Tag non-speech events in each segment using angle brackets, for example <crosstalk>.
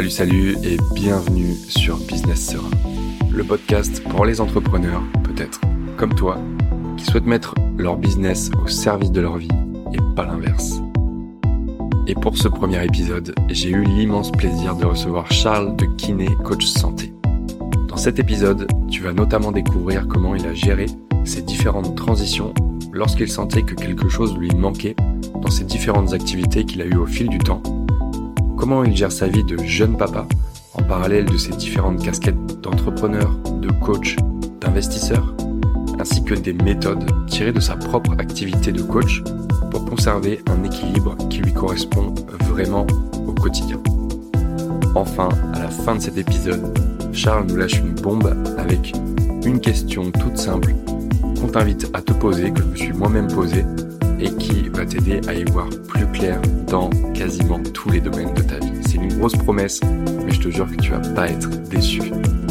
Salut, salut et bienvenue sur Business Serein, le podcast pour les entrepreneurs, peut-être comme toi, qui souhaitent mettre leur business au service de leur vie et pas l'inverse. Et pour ce premier épisode, j'ai eu l'immense plaisir de recevoir Charles de Kiné, coach santé. Dans cet épisode, tu vas notamment découvrir comment il a géré ses différentes transitions lorsqu'il sentait que quelque chose lui manquait dans ses différentes activités qu'il a eues au fil du temps comment il gère sa vie de jeune papa en parallèle de ses différentes casquettes d'entrepreneur, de coach, d'investisseur, ainsi que des méthodes tirées de sa propre activité de coach pour conserver un équilibre qui lui correspond vraiment au quotidien. Enfin, à la fin de cet épisode, Charles nous lâche une bombe avec une question toute simple qu'on t'invite à te poser, que je me suis moi-même posée et qui va t'aider à y voir plus clair dans quasiment tous les domaines de ta vie. C'est une grosse promesse, mais je te jure que tu vas pas être déçu.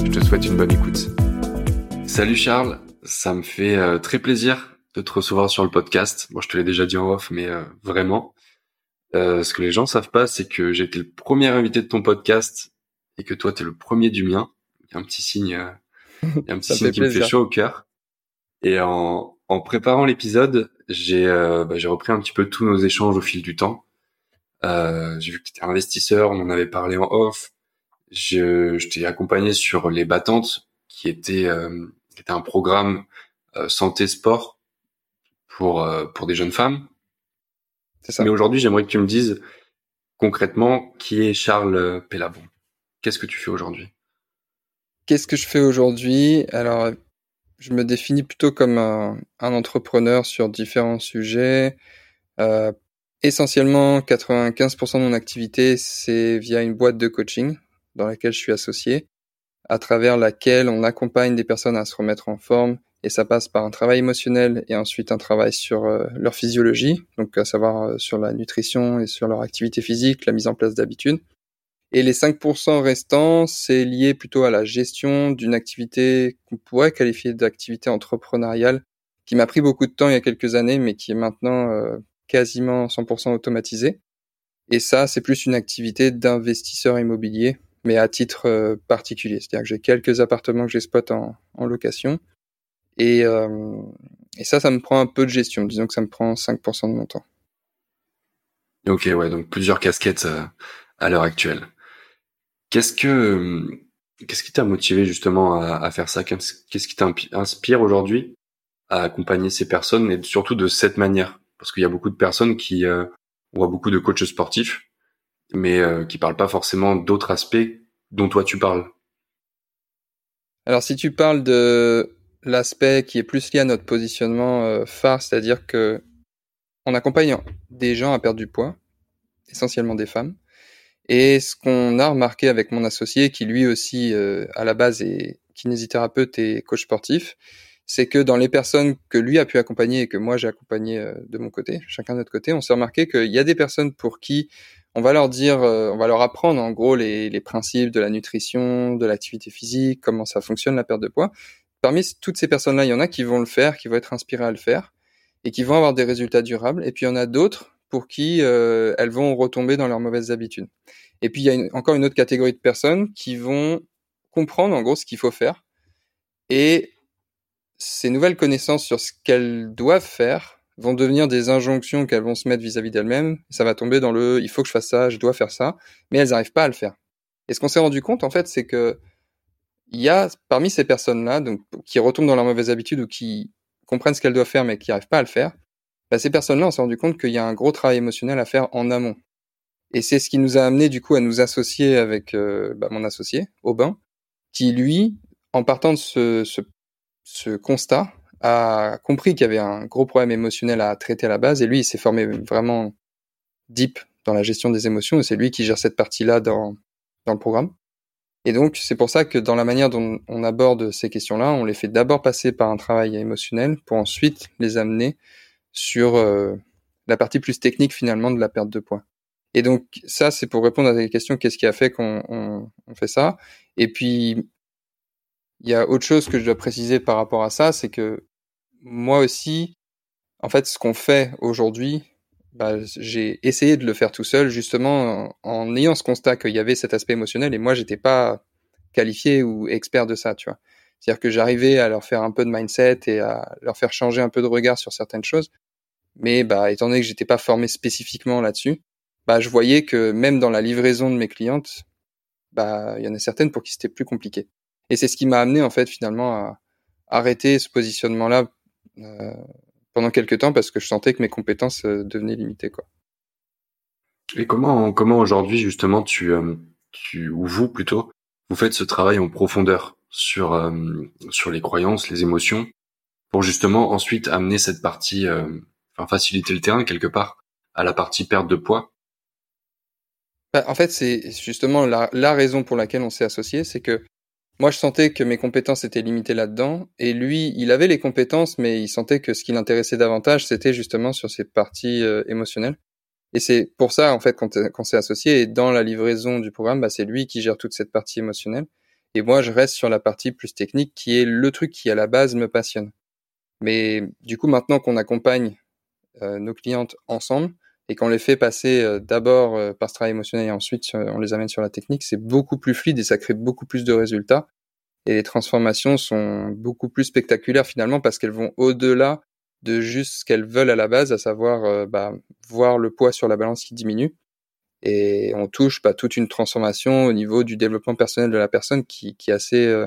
Je te souhaite une bonne écoute. Salut Charles, ça me fait euh, très plaisir de te recevoir sur le podcast. Bon, je te l'ai déjà dit en off, mais euh, vraiment. Euh, ce que les gens savent pas, c'est que j'ai été le premier invité de ton podcast et que toi, tu es le premier du mien. Il y a un petit signe, il y a un petit <laughs> signe qui me fait chaud au cœur. Et en, en préparant l'épisode, j'ai euh, bah, repris un petit peu tous nos échanges au fil du temps. Euh, j'ai vu que tu étais investisseur, on en avait parlé en off. Je, je t'ai accompagné sur les battantes, qui était euh, qui était un programme euh, santé sport pour euh, pour des jeunes femmes. C'est ça. Mais aujourd'hui, j'aimerais que tu me dises concrètement qui est Charles Pellabon. Qu'est-ce que tu fais aujourd'hui? Qu'est-ce que je fais aujourd'hui? Alors je me définis plutôt comme un, entrepreneur sur différents sujets. Euh, essentiellement, 95% de mon activité, c'est via une boîte de coaching dans laquelle je suis associé, à travers laquelle on accompagne des personnes à se remettre en forme. Et ça passe par un travail émotionnel et ensuite un travail sur euh, leur physiologie, donc à savoir euh, sur la nutrition et sur leur activité physique, la mise en place d'habitudes. Et les 5% restants, c'est lié plutôt à la gestion d'une activité qu'on pourrait qualifier d'activité entrepreneuriale, qui m'a pris beaucoup de temps il y a quelques années, mais qui est maintenant euh, quasiment 100% automatisée. Et ça, c'est plus une activité d'investisseur immobilier, mais à titre euh, particulier. C'est-à-dire que j'ai quelques appartements que j'exploite en, en location. Et, euh, et ça, ça me prend un peu de gestion. Disons que ça me prend 5% de mon temps. Ok, ouais, donc plusieurs casquettes à l'heure actuelle. Qu'est-ce que qu'est-ce qui t'a motivé justement à, faire ça? Qu'est-ce qui t'inspire aujourd'hui à accompagner ces personnes et surtout de cette manière? Parce qu'il y a beaucoup de personnes qui euh, on beaucoup de coachs sportifs, mais euh, qui parlent pas forcément d'autres aspects dont toi tu parles. Alors si tu parles de l'aspect qui est plus lié à notre positionnement euh, phare, c'est-à-dire que on accompagne des gens à perdre du poids, essentiellement des femmes, et ce qu'on a remarqué avec mon associé, qui lui aussi euh, à la base est kinésithérapeute et coach sportif, c'est que dans les personnes que lui a pu accompagner et que moi j'ai accompagné euh, de mon côté, chacun de notre côté, on s'est remarqué qu'il y a des personnes pour qui on va leur dire, euh, on va leur apprendre en gros les, les principes de la nutrition, de l'activité physique, comment ça fonctionne la perte de poids. Parmi toutes ces personnes-là, il y en a qui vont le faire, qui vont être inspirées à le faire et qui vont avoir des résultats durables. Et puis il y en a d'autres pour qui euh, elles vont retomber dans leurs mauvaises habitudes. Et puis il y a encore une autre catégorie de personnes qui vont comprendre en gros ce qu'il faut faire et ces nouvelles connaissances sur ce qu'elles doivent faire vont devenir des injonctions qu'elles vont se mettre vis-à-vis d'elles-mêmes. Ça va tomber dans le il faut que je fasse ça, je dois faire ça, mais elles n'arrivent pas à le faire. Et ce qu'on s'est rendu compte en fait, c'est que il y a parmi ces personnes-là, donc qui retombent dans leurs mauvaises habitudes ou qui comprennent ce qu'elles doivent faire mais qui n'arrivent pas à le faire, bah, ces personnes-là, on s'est rendu compte qu'il y a un gros travail émotionnel à faire en amont. Et c'est ce qui nous a amené du coup à nous associer avec euh, bah, mon associé, Aubin, qui lui, en partant de ce, ce, ce constat, a compris qu'il y avait un gros problème émotionnel à traiter à la base, et lui, il s'est formé vraiment deep dans la gestion des émotions, et c'est lui qui gère cette partie-là dans, dans le programme. Et donc, c'est pour ça que dans la manière dont on aborde ces questions-là, on les fait d'abord passer par un travail émotionnel pour ensuite les amener sur euh, la partie plus technique finalement de la perte de poids. Et donc ça, c'est pour répondre à la question qu'est-ce qui a fait qu'on on, fait ça? Et puis il y a autre chose que je dois préciser par rapport à ça, c'est que moi aussi, en fait, ce qu'on fait aujourd'hui bah, j'ai essayé de le faire tout seul, justement en, ayant ce constat qu'il y avait cet aspect émotionnel et moi j'étais pas qualifié ou expert de ça, tu vois. C'est-à-dire que j'arrivais à leur faire un peu de mindset et à leur faire changer un peu de regard sur certaines choses, mais bah étant donné que j'étais pas formé spécifiquement là-dessus, bah je voyais que même dans la livraison de mes clientes, bah il y en a certaines pour qui c'était plus compliqué. Et c'est ce qui m'a amené en fait finalement à arrêter ce positionnement-là euh, pendant quelques temps parce que je sentais que mes compétences euh, devenaient limitées quoi. Et comment comment aujourd'hui justement tu euh, tu ou vous plutôt vous faites ce travail en profondeur? Sur euh, sur les croyances, les émotions pour justement ensuite amener cette partie enfin faciliter le terrain quelque part à la partie perte de poids. Bah, en fait, c'est justement la, la raison pour laquelle on s'est associé, c'est que moi, je sentais que mes compétences étaient limitées là-dedans, et lui, il avait les compétences, mais il sentait que ce qui l'intéressait davantage, c'était justement sur ces parties euh, émotionnelles. Et c'est pour ça, en fait, qu'on s'est associé, et dans la livraison du programme, bah, c'est lui qui gère toute cette partie émotionnelle, et moi, je reste sur la partie plus technique, qui est le truc qui, à la base, me passionne. Mais du coup, maintenant qu'on accompagne euh, nos clientes ensemble, et qu'on les fait passer euh, d'abord euh, par ce travail émotionnel et ensuite on les amène sur la technique, c'est beaucoup plus fluide et ça crée beaucoup plus de résultats. Et les transformations sont beaucoup plus spectaculaires finalement parce qu'elles vont au-delà de juste ce qu'elles veulent à la base, à savoir bah, voir le poids sur la balance qui diminue. Et on touche bah, toute une transformation au niveau du développement personnel de la personne qui, qui est assez,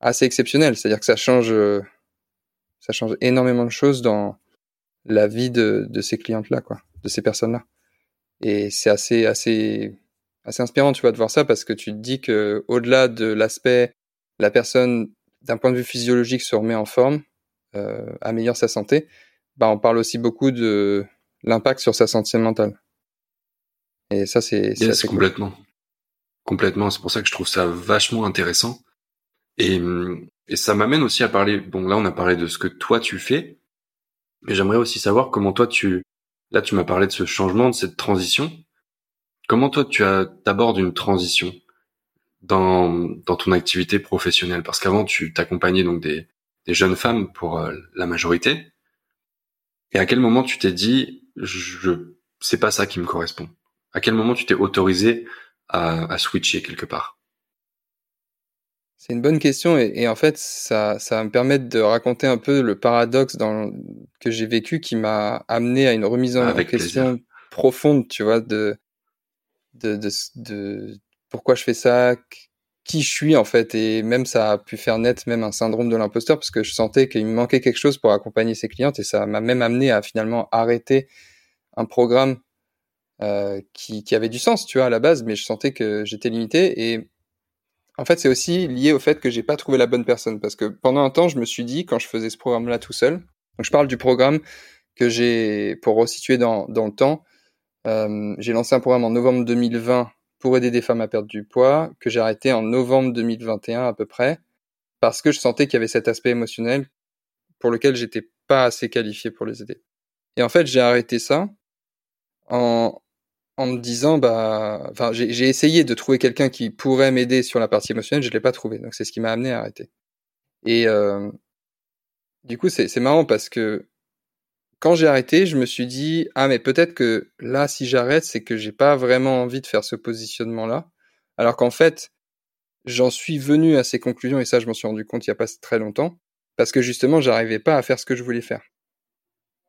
assez exceptionnel. C'est-à-dire que ça change, ça change énormément de choses dans la vie de, de ces clientes-là, quoi de ces personnes-là. Et c'est assez, assez, assez inspirant, tu vois, de voir ça parce que tu te dis que au-delà de l'aspect, la personne, d'un point de vue physiologique, se remet en forme, euh, améliore sa santé. Bah, on parle aussi beaucoup de l'impact sur sa santé mentale. Et ça, c'est yes, complètement, complètement. C'est pour ça que je trouve ça vachement intéressant. Et, et ça m'amène aussi à parler. Bon, là, on a parlé de ce que toi tu fais, mais j'aimerais aussi savoir comment toi tu Là, tu m'as parlé de ce changement, de cette transition. Comment toi, tu abordes une transition dans, dans ton activité professionnelle? Parce qu'avant, tu t'accompagnais donc des, des jeunes femmes pour euh, la majorité. Et à quel moment tu t'es dit, je, c'est pas ça qui me correspond? À quel moment tu t'es autorisé à, à switcher quelque part? C'est une bonne question et, et, en fait ça, ça va me permettre de raconter un peu le paradoxe dans, que j'ai vécu qui m'a amené à une remise en question profonde, tu vois, de, de, de, de, pourquoi je fais ça, qui je suis en fait. Et même ça a pu faire naître même un syndrome de l'imposteur parce que je sentais qu'il me manquait quelque chose pour accompagner ces clientes et ça m'a même amené à finalement arrêter un programme qui, qui avait du sens, tu vois, à la base, mais je sentais que j'étais limité et en fait, c'est aussi lié au fait que j'ai pas trouvé la bonne personne parce que pendant un temps, je me suis dit quand je faisais ce programme-là tout seul. Donc, je parle du programme que j'ai pour resituer dans, dans le temps. Euh, j'ai lancé un programme en novembre 2020 pour aider des femmes à perdre du poids que j'ai arrêté en novembre 2021 à peu près parce que je sentais qu'il y avait cet aspect émotionnel pour lequel j'étais pas assez qualifié pour les aider. Et en fait, j'ai arrêté ça en, en me disant bah enfin j'ai essayé de trouver quelqu'un qui pourrait m'aider sur la partie émotionnelle je l'ai pas trouvé. Donc c'est ce qui m'a amené à arrêter. Et euh, du coup c'est marrant parce que quand j'ai arrêté je me suis dit ah mais peut-être que là si j'arrête c'est que j'ai pas vraiment envie de faire ce positionnement là alors qu'en fait j'en suis venu à ces conclusions et ça je m'en suis rendu compte il y a pas très longtemps parce que justement j'arrivais pas à faire ce que je voulais faire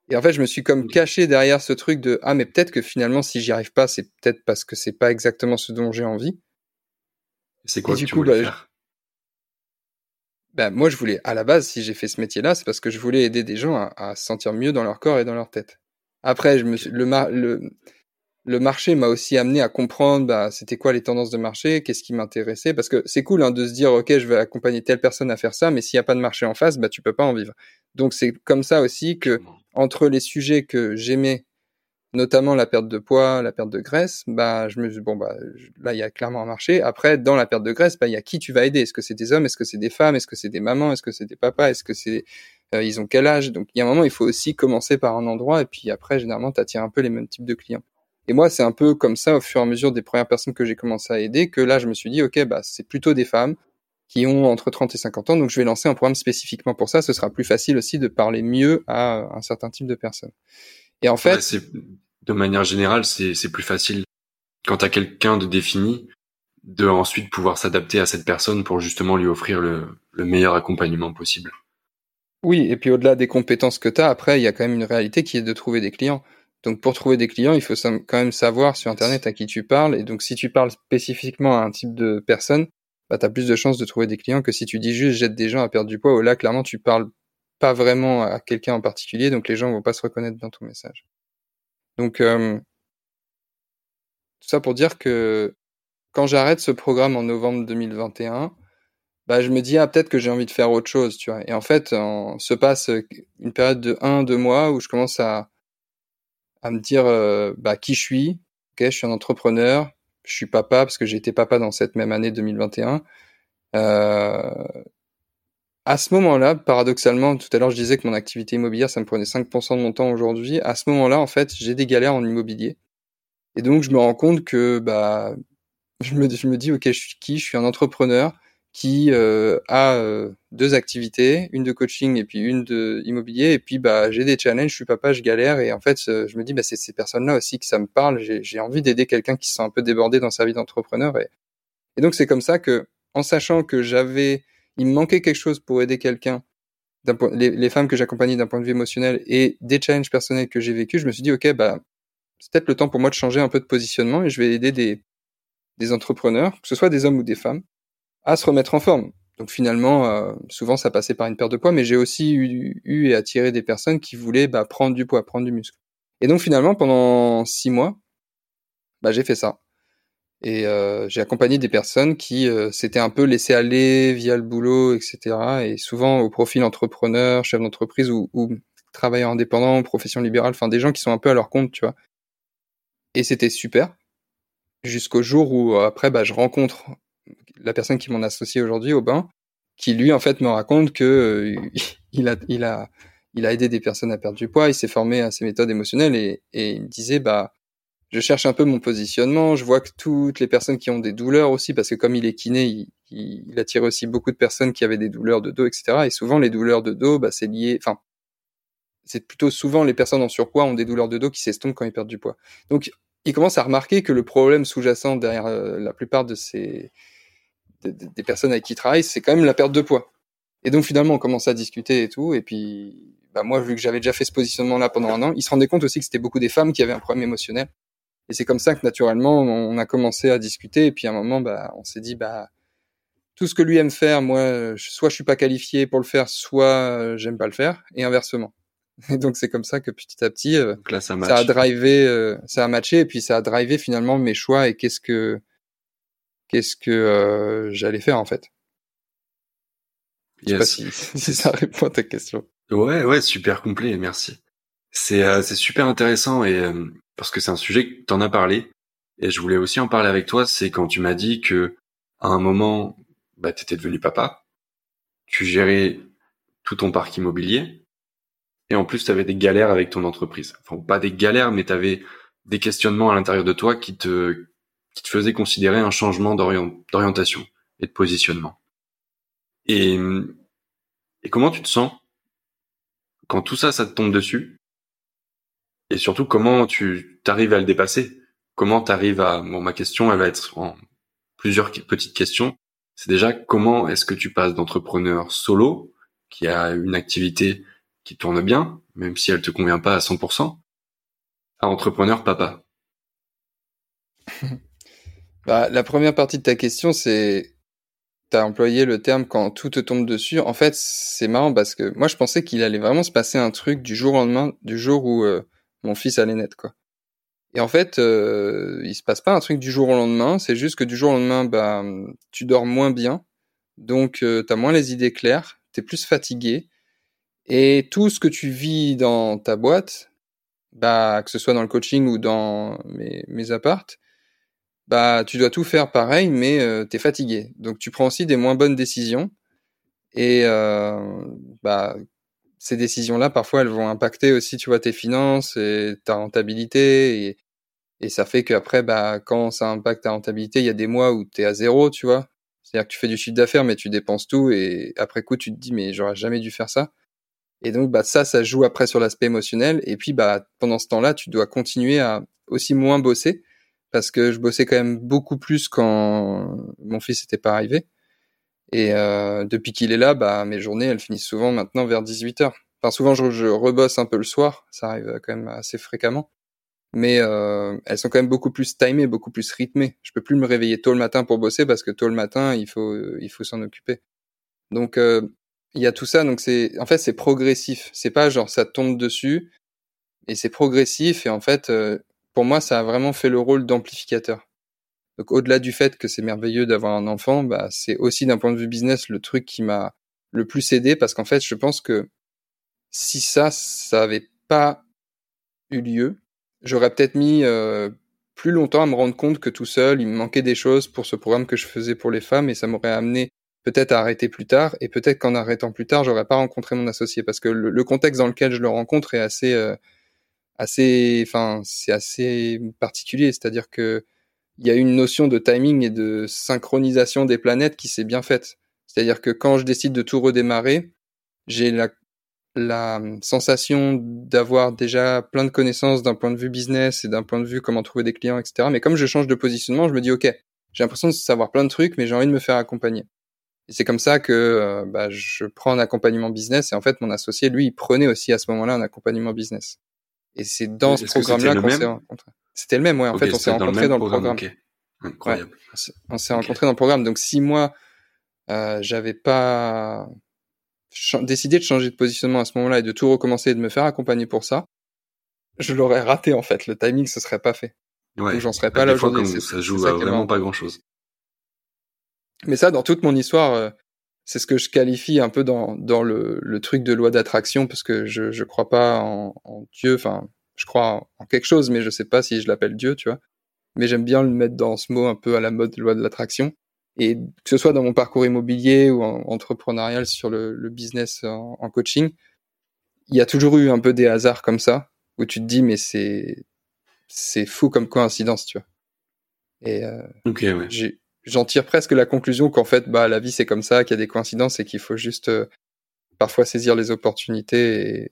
et en fait, je me suis comme caché derrière ce truc de ah mais peut-être que finalement si j'y arrive pas, c'est peut-être parce que c'est pas exactement ce dont j'ai envie. C'est quoi du coup, bah, bah, moi je voulais à la base si j'ai fait ce métier-là, c'est parce que je voulais aider des gens à, à, se sentir mieux dans leur corps et dans leur tête. Après, je me suis, le, le le marché m'a aussi amené à comprendre bah, c'était quoi les tendances de marché, qu'est-ce qui m'intéressait, parce que c'est cool hein, de se dire ok je vais accompagner telle personne à faire ça, mais s'il n'y a pas de marché en face, bah tu peux pas en vivre. Donc c'est comme ça aussi que entre les sujets que j'aimais, notamment la perte de poids, la perte de graisse, bah je me dis bon bah là il y a clairement un marché. Après dans la perte de graisse, bah il y a qui tu vas aider. Est-ce que c'est des hommes? Est-ce que c'est des femmes? Est-ce que c'est des mamans? Est-ce que c'est des papas? Est-ce que c'est euh, ils ont quel âge? Donc il y a un moment il faut aussi commencer par un endroit et puis après généralement tu attires un peu les mêmes types de clients. Et moi c'est un peu comme ça au fur et à mesure des premières personnes que j'ai commencé à aider que là je me suis dit ok bah c'est plutôt des femmes qui ont entre 30 et 50 ans. Donc je vais lancer un programme spécifiquement pour ça. Ce sera plus facile aussi de parler mieux à un certain type de personnes. Et en fait, de manière générale, c'est plus facile quand tu as quelqu'un de défini de ensuite pouvoir s'adapter à cette personne pour justement lui offrir le, le meilleur accompagnement possible. Oui, et puis au-delà des compétences que tu as, après, il y a quand même une réalité qui est de trouver des clients. Donc pour trouver des clients, il faut quand même savoir sur Internet à qui tu parles. Et donc si tu parles spécifiquement à un type de personne, bah, tu as plus de chances de trouver des clients que si tu dis juste jette des gens à perdre du poids. Là, clairement, tu parles pas vraiment à quelqu'un en particulier, donc les gens vont pas se reconnaître dans ton message. Donc euh, tout ça pour dire que quand j'arrête ce programme en novembre 2021, bah, je me dis, ah, peut-être que j'ai envie de faire autre chose, tu vois. Et en fait, on se passe une période de un, deux mois où je commence à, à me dire, euh, bah, qui je suis. Ok, je suis un entrepreneur. Je suis papa parce que j'ai été papa dans cette même année 2021. Euh, à ce moment-là, paradoxalement, tout à l'heure, je disais que mon activité immobilière, ça me prenait 5% de mon temps aujourd'hui. À ce moment-là, en fait, j'ai des galères en immobilier. Et donc, je me rends compte que, bah, je me, dis, ok, je suis qui? Je suis un entrepreneur qui euh, a euh, deux activités, une de coaching et puis une de immobilier. Et puis bah j'ai des challenges, je suis papa, je galère et en fait je me dis bah c'est ces personnes-là aussi que ça me parle. J'ai envie d'aider quelqu'un qui se sent un peu débordé dans sa vie d'entrepreneur et, donc c'est comme ça que en sachant que j'avais, il me manquait quelque chose pour aider quelqu'un, les, les femmes que j'accompagnais d'un point de vue émotionnel et des challenges personnels que j'ai vécu, je me suis dit ok bah c'est peut-être le temps pour moi de changer un peu de positionnement et je vais aider des des entrepreneurs, que ce soit des hommes ou des femmes, à se remettre en forme. Donc finalement, euh, souvent ça passait par une perte de poids, mais j'ai aussi eu, eu, et attiré des personnes qui voulaient bah, prendre du poids, prendre du muscle. Et donc finalement, pendant six mois, bah, j'ai fait ça. Et euh, j'ai accompagné des personnes qui euh, s'étaient un peu laissées aller via le boulot, etc. Et souvent au profil entrepreneur, chef d'entreprise ou, ou travailleur indépendant, profession libérale, enfin des gens qui sont un peu à leur compte, tu vois. Et c'était super. Jusqu'au jour où après, bah, je rencontre la personne qui m'en associé aujourd'hui, Aubin, qui lui en fait me raconte que euh, <laughs> il a aidé des personnes à perdre du poids, il s'est formé à ces méthodes émotionnelles et, et il me disait bah je cherche un peu mon positionnement, je vois que toutes les personnes qui ont des douleurs aussi, parce que comme il est kiné, il, il, attire aussi beaucoup de personnes qui avaient des douleurs de dos, etc. Et souvent les douleurs de dos, bah, c'est lié, enfin, c'est plutôt souvent les personnes en surpoids ont des douleurs de dos qui s'estompent quand ils perdent du poids. Donc, il commence à remarquer que le problème sous-jacent derrière euh, la plupart de ces des personnes avec qui il travaille, c'est quand même la perte de poids. Et donc finalement, on commence à discuter et tout. Et puis, bah moi, vu que j'avais déjà fait ce positionnement-là pendant un an, il se rendait compte aussi que c'était beaucoup des femmes qui avaient un problème émotionnel. Et c'est comme ça que naturellement, on a commencé à discuter. Et puis à un moment, bah, on s'est dit, bah, tout ce que lui aime faire, moi, soit je suis pas qualifié pour le faire, soit j'aime pas le faire, et inversement. <laughs> Et donc c'est comme ça que petit à petit, euh, ça, a drivé, euh, ça a matché, et puis ça a drivé finalement mes choix et qu'est-ce que qu'est-ce que euh, j'allais faire en fait. Je sais pas <laughs> si, ça répond à ta question. Ouais, ouais, super complet, merci. C'est euh, c'est super intéressant et euh, parce que c'est un sujet que t'en as parlé et je voulais aussi en parler avec toi. C'est quand tu m'as dit que à un moment, bah t'étais devenu papa, tu gérais tout ton parc immobilier et en plus t'avais des galères avec ton entreprise. Enfin pas des galères, mais t'avais des questionnements à l'intérieur de toi qui te qui te faisait considérer un changement d'orientation et de positionnement. Et, et comment tu te sens quand tout ça, ça te tombe dessus? Et surtout, comment tu t'arrives à le dépasser? Comment t'arrives à... Bon, ma question, elle va être en plusieurs petites questions. C'est déjà comment est-ce que tu passes d'entrepreneur solo, qui a une activité qui tourne bien, même si elle te convient pas à 100%, à entrepreneur papa? <laughs> Bah, la première partie de ta question, c'est tu as employé le terme quand tout te tombe dessus. En fait, c'est marrant parce que moi, je pensais qu'il allait vraiment se passer un truc du jour au lendemain, du jour où euh, mon fils allait naître, quoi. Et en fait, euh, il se passe pas un truc du jour au lendemain. C'est juste que du jour au lendemain, bah, tu dors moins bien, donc euh, tu as moins les idées claires, tu es plus fatigué, et tout ce que tu vis dans ta boîte, bah, que ce soit dans le coaching ou dans mes, mes appartes, bah tu dois tout faire pareil, mais euh, tu es fatigué. Donc tu prends aussi des moins bonnes décisions. Et euh, bah, ces décisions-là, parfois, elles vont impacter aussi, tu vois, tes finances et ta rentabilité. Et, et ça fait qu'après, bah, quand ça impacte ta rentabilité, il y a des mois où tu es à zéro, tu vois. C'est-à-dire que tu fais du chiffre d'affaires, mais tu dépenses tout. Et après coup, tu te dis, mais j'aurais jamais dû faire ça. Et donc, bah, ça, ça joue après sur l'aspect émotionnel. Et puis, bah, pendant ce temps-là, tu dois continuer à aussi moins bosser parce que je bossais quand même beaucoup plus quand mon fils n'était pas arrivé. Et euh, depuis qu'il est là, bah, mes journées, elles finissent souvent maintenant vers 18 heures. Enfin, souvent, je, je rebosse un peu le soir. Ça arrive quand même assez fréquemment. Mais euh, elles sont quand même beaucoup plus timées, beaucoup plus rythmées. Je peux plus me réveiller tôt le matin pour bosser parce que tôt le matin, il faut, il faut s'en occuper. Donc, euh, il y a tout ça. Donc, c'est, en fait, c'est progressif. C'est pas genre ça tombe dessus et c'est progressif. Et en fait, euh, pour moi, ça a vraiment fait le rôle d'amplificateur. Donc au-delà du fait que c'est merveilleux d'avoir un enfant, bah, c'est aussi d'un point de vue business le truc qui m'a le plus aidé parce qu'en fait, je pense que si ça, ça avait pas eu lieu, j'aurais peut-être mis euh, plus longtemps à me rendre compte que tout seul, il me manquait des choses pour ce programme que je faisais pour les femmes et ça m'aurait amené peut-être à arrêter plus tard et peut-être qu'en arrêtant plus tard, j'aurais pas rencontré mon associé parce que le, contexte dans lequel je le rencontre est assez euh, assez, enfin, c'est assez particulier. C'est-à-dire que il y a une notion de timing et de synchronisation des planètes qui s'est bien faite. C'est-à-dire que quand je décide de tout redémarrer, j'ai la, la sensation d'avoir déjà plein de connaissances d'un point de vue business et d'un point de vue comment trouver des clients, etc. Mais comme je change de positionnement, je me dis, OK, j'ai l'impression de savoir plein de trucs, mais j'ai envie de me faire accompagner. Et c'est comme ça que euh, bah, je prends un accompagnement business. Et en fait, mon associé, lui, il prenait aussi à ce moment-là un accompagnement business. Et c'est dans ce programme-là qu'on s'est rencontrés. C'était le même, ouais. En fait, on s'est rencontrés dans le programme. Incroyable. on s'est rencontrés dans le programme. Donc, si moi, euh, j'avais pas décidé de changer de positionnement à ce moment-là et de tout recommencer et de me faire accompagner pour ça, je l'aurais raté, en fait. Le timing, ce serait pas fait. Ouais. j'en serais pas là aujourd'hui. Ça joue vraiment pas grand-chose. Mais ça, dans toute mon histoire, euh, c'est ce que je qualifie un peu dans, dans le, le truc de loi d'attraction, parce que je je crois pas en, en Dieu, enfin, je crois en, quelque chose, mais je sais pas si je l'appelle Dieu, tu vois. Mais j'aime bien le mettre dans ce mot un peu à la mode loi de l'attraction. Et que ce soit dans mon parcours immobilier ou en, entrepreneurial sur le, le business en, en, coaching, il y a toujours eu un peu des hasards comme ça, où tu te dis, mais c'est c'est fou comme coïncidence, tu vois. Et euh, ouais. j'ai j'en tire presque la conclusion qu'en fait, bah, la vie c'est comme ça, qu'il y a des coïncidences et qu'il faut juste euh, parfois saisir les opportunités et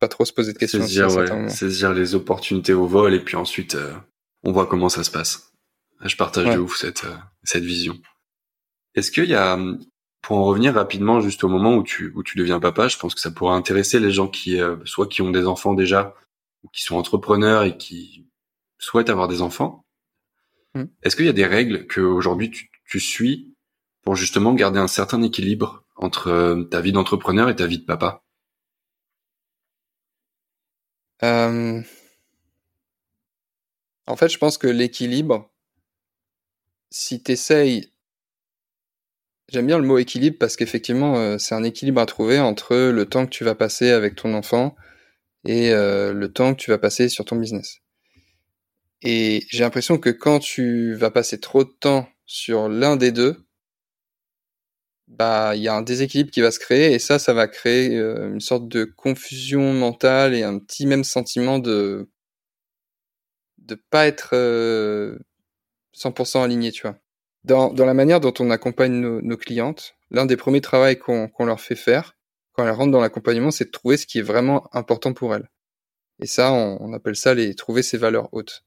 pas trop se poser de questions. Saisir, ouais, saisir les opportunités au vol et puis ensuite euh, on voit comment ça se passe. Je partage de ouf cette euh, cette vision. Est-ce qu'il y a, pour en revenir rapidement juste au moment où tu où tu deviens papa, je pense que ça pourrait intéresser les gens qui soit qui ont des enfants déjà ou qui sont entrepreneurs et qui souhaitent avoir des enfants Mm. Est-ce qu'il y a des règles que aujourd'hui tu, tu, suis pour justement garder un certain équilibre entre euh, ta vie d'entrepreneur et ta vie de papa? Euh... En fait, je pense que l'équilibre, si t'essayes, j'aime bien le mot équilibre parce qu'effectivement, euh, c'est un équilibre à trouver entre le temps que tu vas passer avec ton enfant et euh, le temps que tu vas passer sur ton business. Et j'ai l'impression que quand tu vas passer trop de temps sur l'un des deux, bah il y a un déséquilibre qui va se créer et ça, ça va créer euh, une sorte de confusion mentale et un petit même sentiment de de pas être 100% euh, aligné, tu vois. Dans, dans la manière dont on accompagne nos, nos clientes, l'un des premiers travaux qu'on qu'on leur fait faire quand elles rentrent dans l'accompagnement, c'est de trouver ce qui est vraiment important pour elles. Et ça, on, on appelle ça les trouver ses valeurs hautes.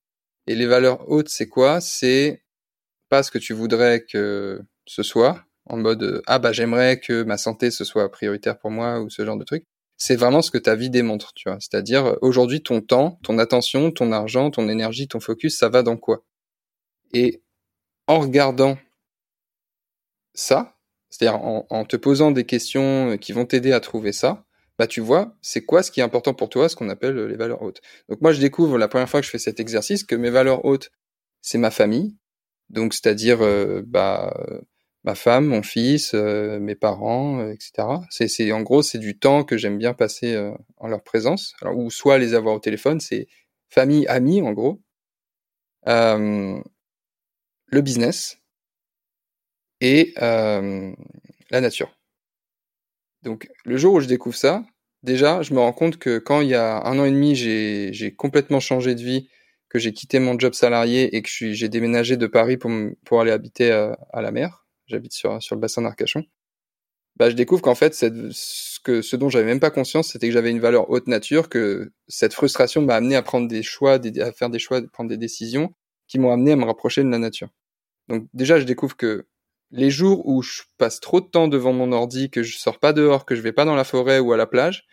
Et les valeurs hautes, c'est quoi? C'est pas ce que tu voudrais que ce soit, en mode euh, ah bah j'aimerais que ma santé ce soit prioritaire pour moi ou ce genre de truc. C'est vraiment ce que ta vie démontre, tu vois. C'est-à-dire aujourd'hui ton temps, ton attention, ton argent, ton énergie, ton focus, ça va dans quoi? Et en regardant ça, c'est-à-dire en, en, te posant des questions qui vont t'aider à trouver ça, bah tu vois, c'est quoi ce qui est important pour toi, ce qu'on appelle euh, les valeurs hautes. Donc moi je découvre la première fois que je fais cet exercice que mes valeurs hautes, c'est ma famille, donc c'est-à-dire euh, bah ma femme, mon fils, euh, mes parents, etc. C'est, c'est en gros c'est du temps que j'aime bien passer en leur présence, Alors, ou soit les avoir au téléphone, c'est famille, amis en gros. le business et la nature. Donc le jour où je découvre ça, déjà, je me rends compte que quand il y a un an et demi, j'ai complètement changé de vie, que j'ai quitté mon job salarié et que j'ai déménagé de Paris pour, aller habiter à, la mer. J'habite sur, le bassin d'Arcachon. bah, je découvre qu'en fait, ce, que, ce dont j'avais même pas conscience, c'était que j'avais une valeur haute nature, que cette frustration m'a amené à prendre des choix, à faire des choix, à prendre des décisions qui m'ont amené à me rapprocher de la nature. Donc déjà, je découvre que les jours où je passe trop de temps devant mon ordi, que je sors pas dehors, que je vais pas dans la forêt ou à la plage,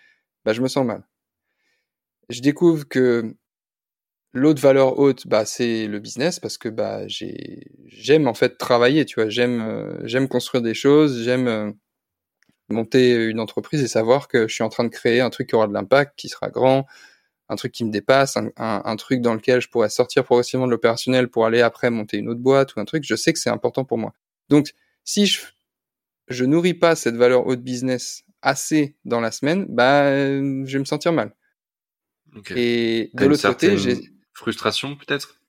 bah, je me sens mal. Je découvre que l'autre valeur haute, bah, c'est le business parce que bah, j'ai, j'aime en fait travailler, tu vois, j'aime, euh, j'aime construire des choses, j'aime euh, monter une entreprise et savoir que je suis en train de créer un truc qui aura de l'impact, qui sera grand, un truc qui me dépasse, un, truc dans lequel je pourrais sortir progressivement de l'opérationnel pour aller après monter une autre boîte ou un truc, je sais que c'est important pour moi. Donc, si je, je nourris pas cette valeur haute business assez dans la semaine, bah, je vais me sentir mal. Et de l'autre côté, j'ai frustration peut-être?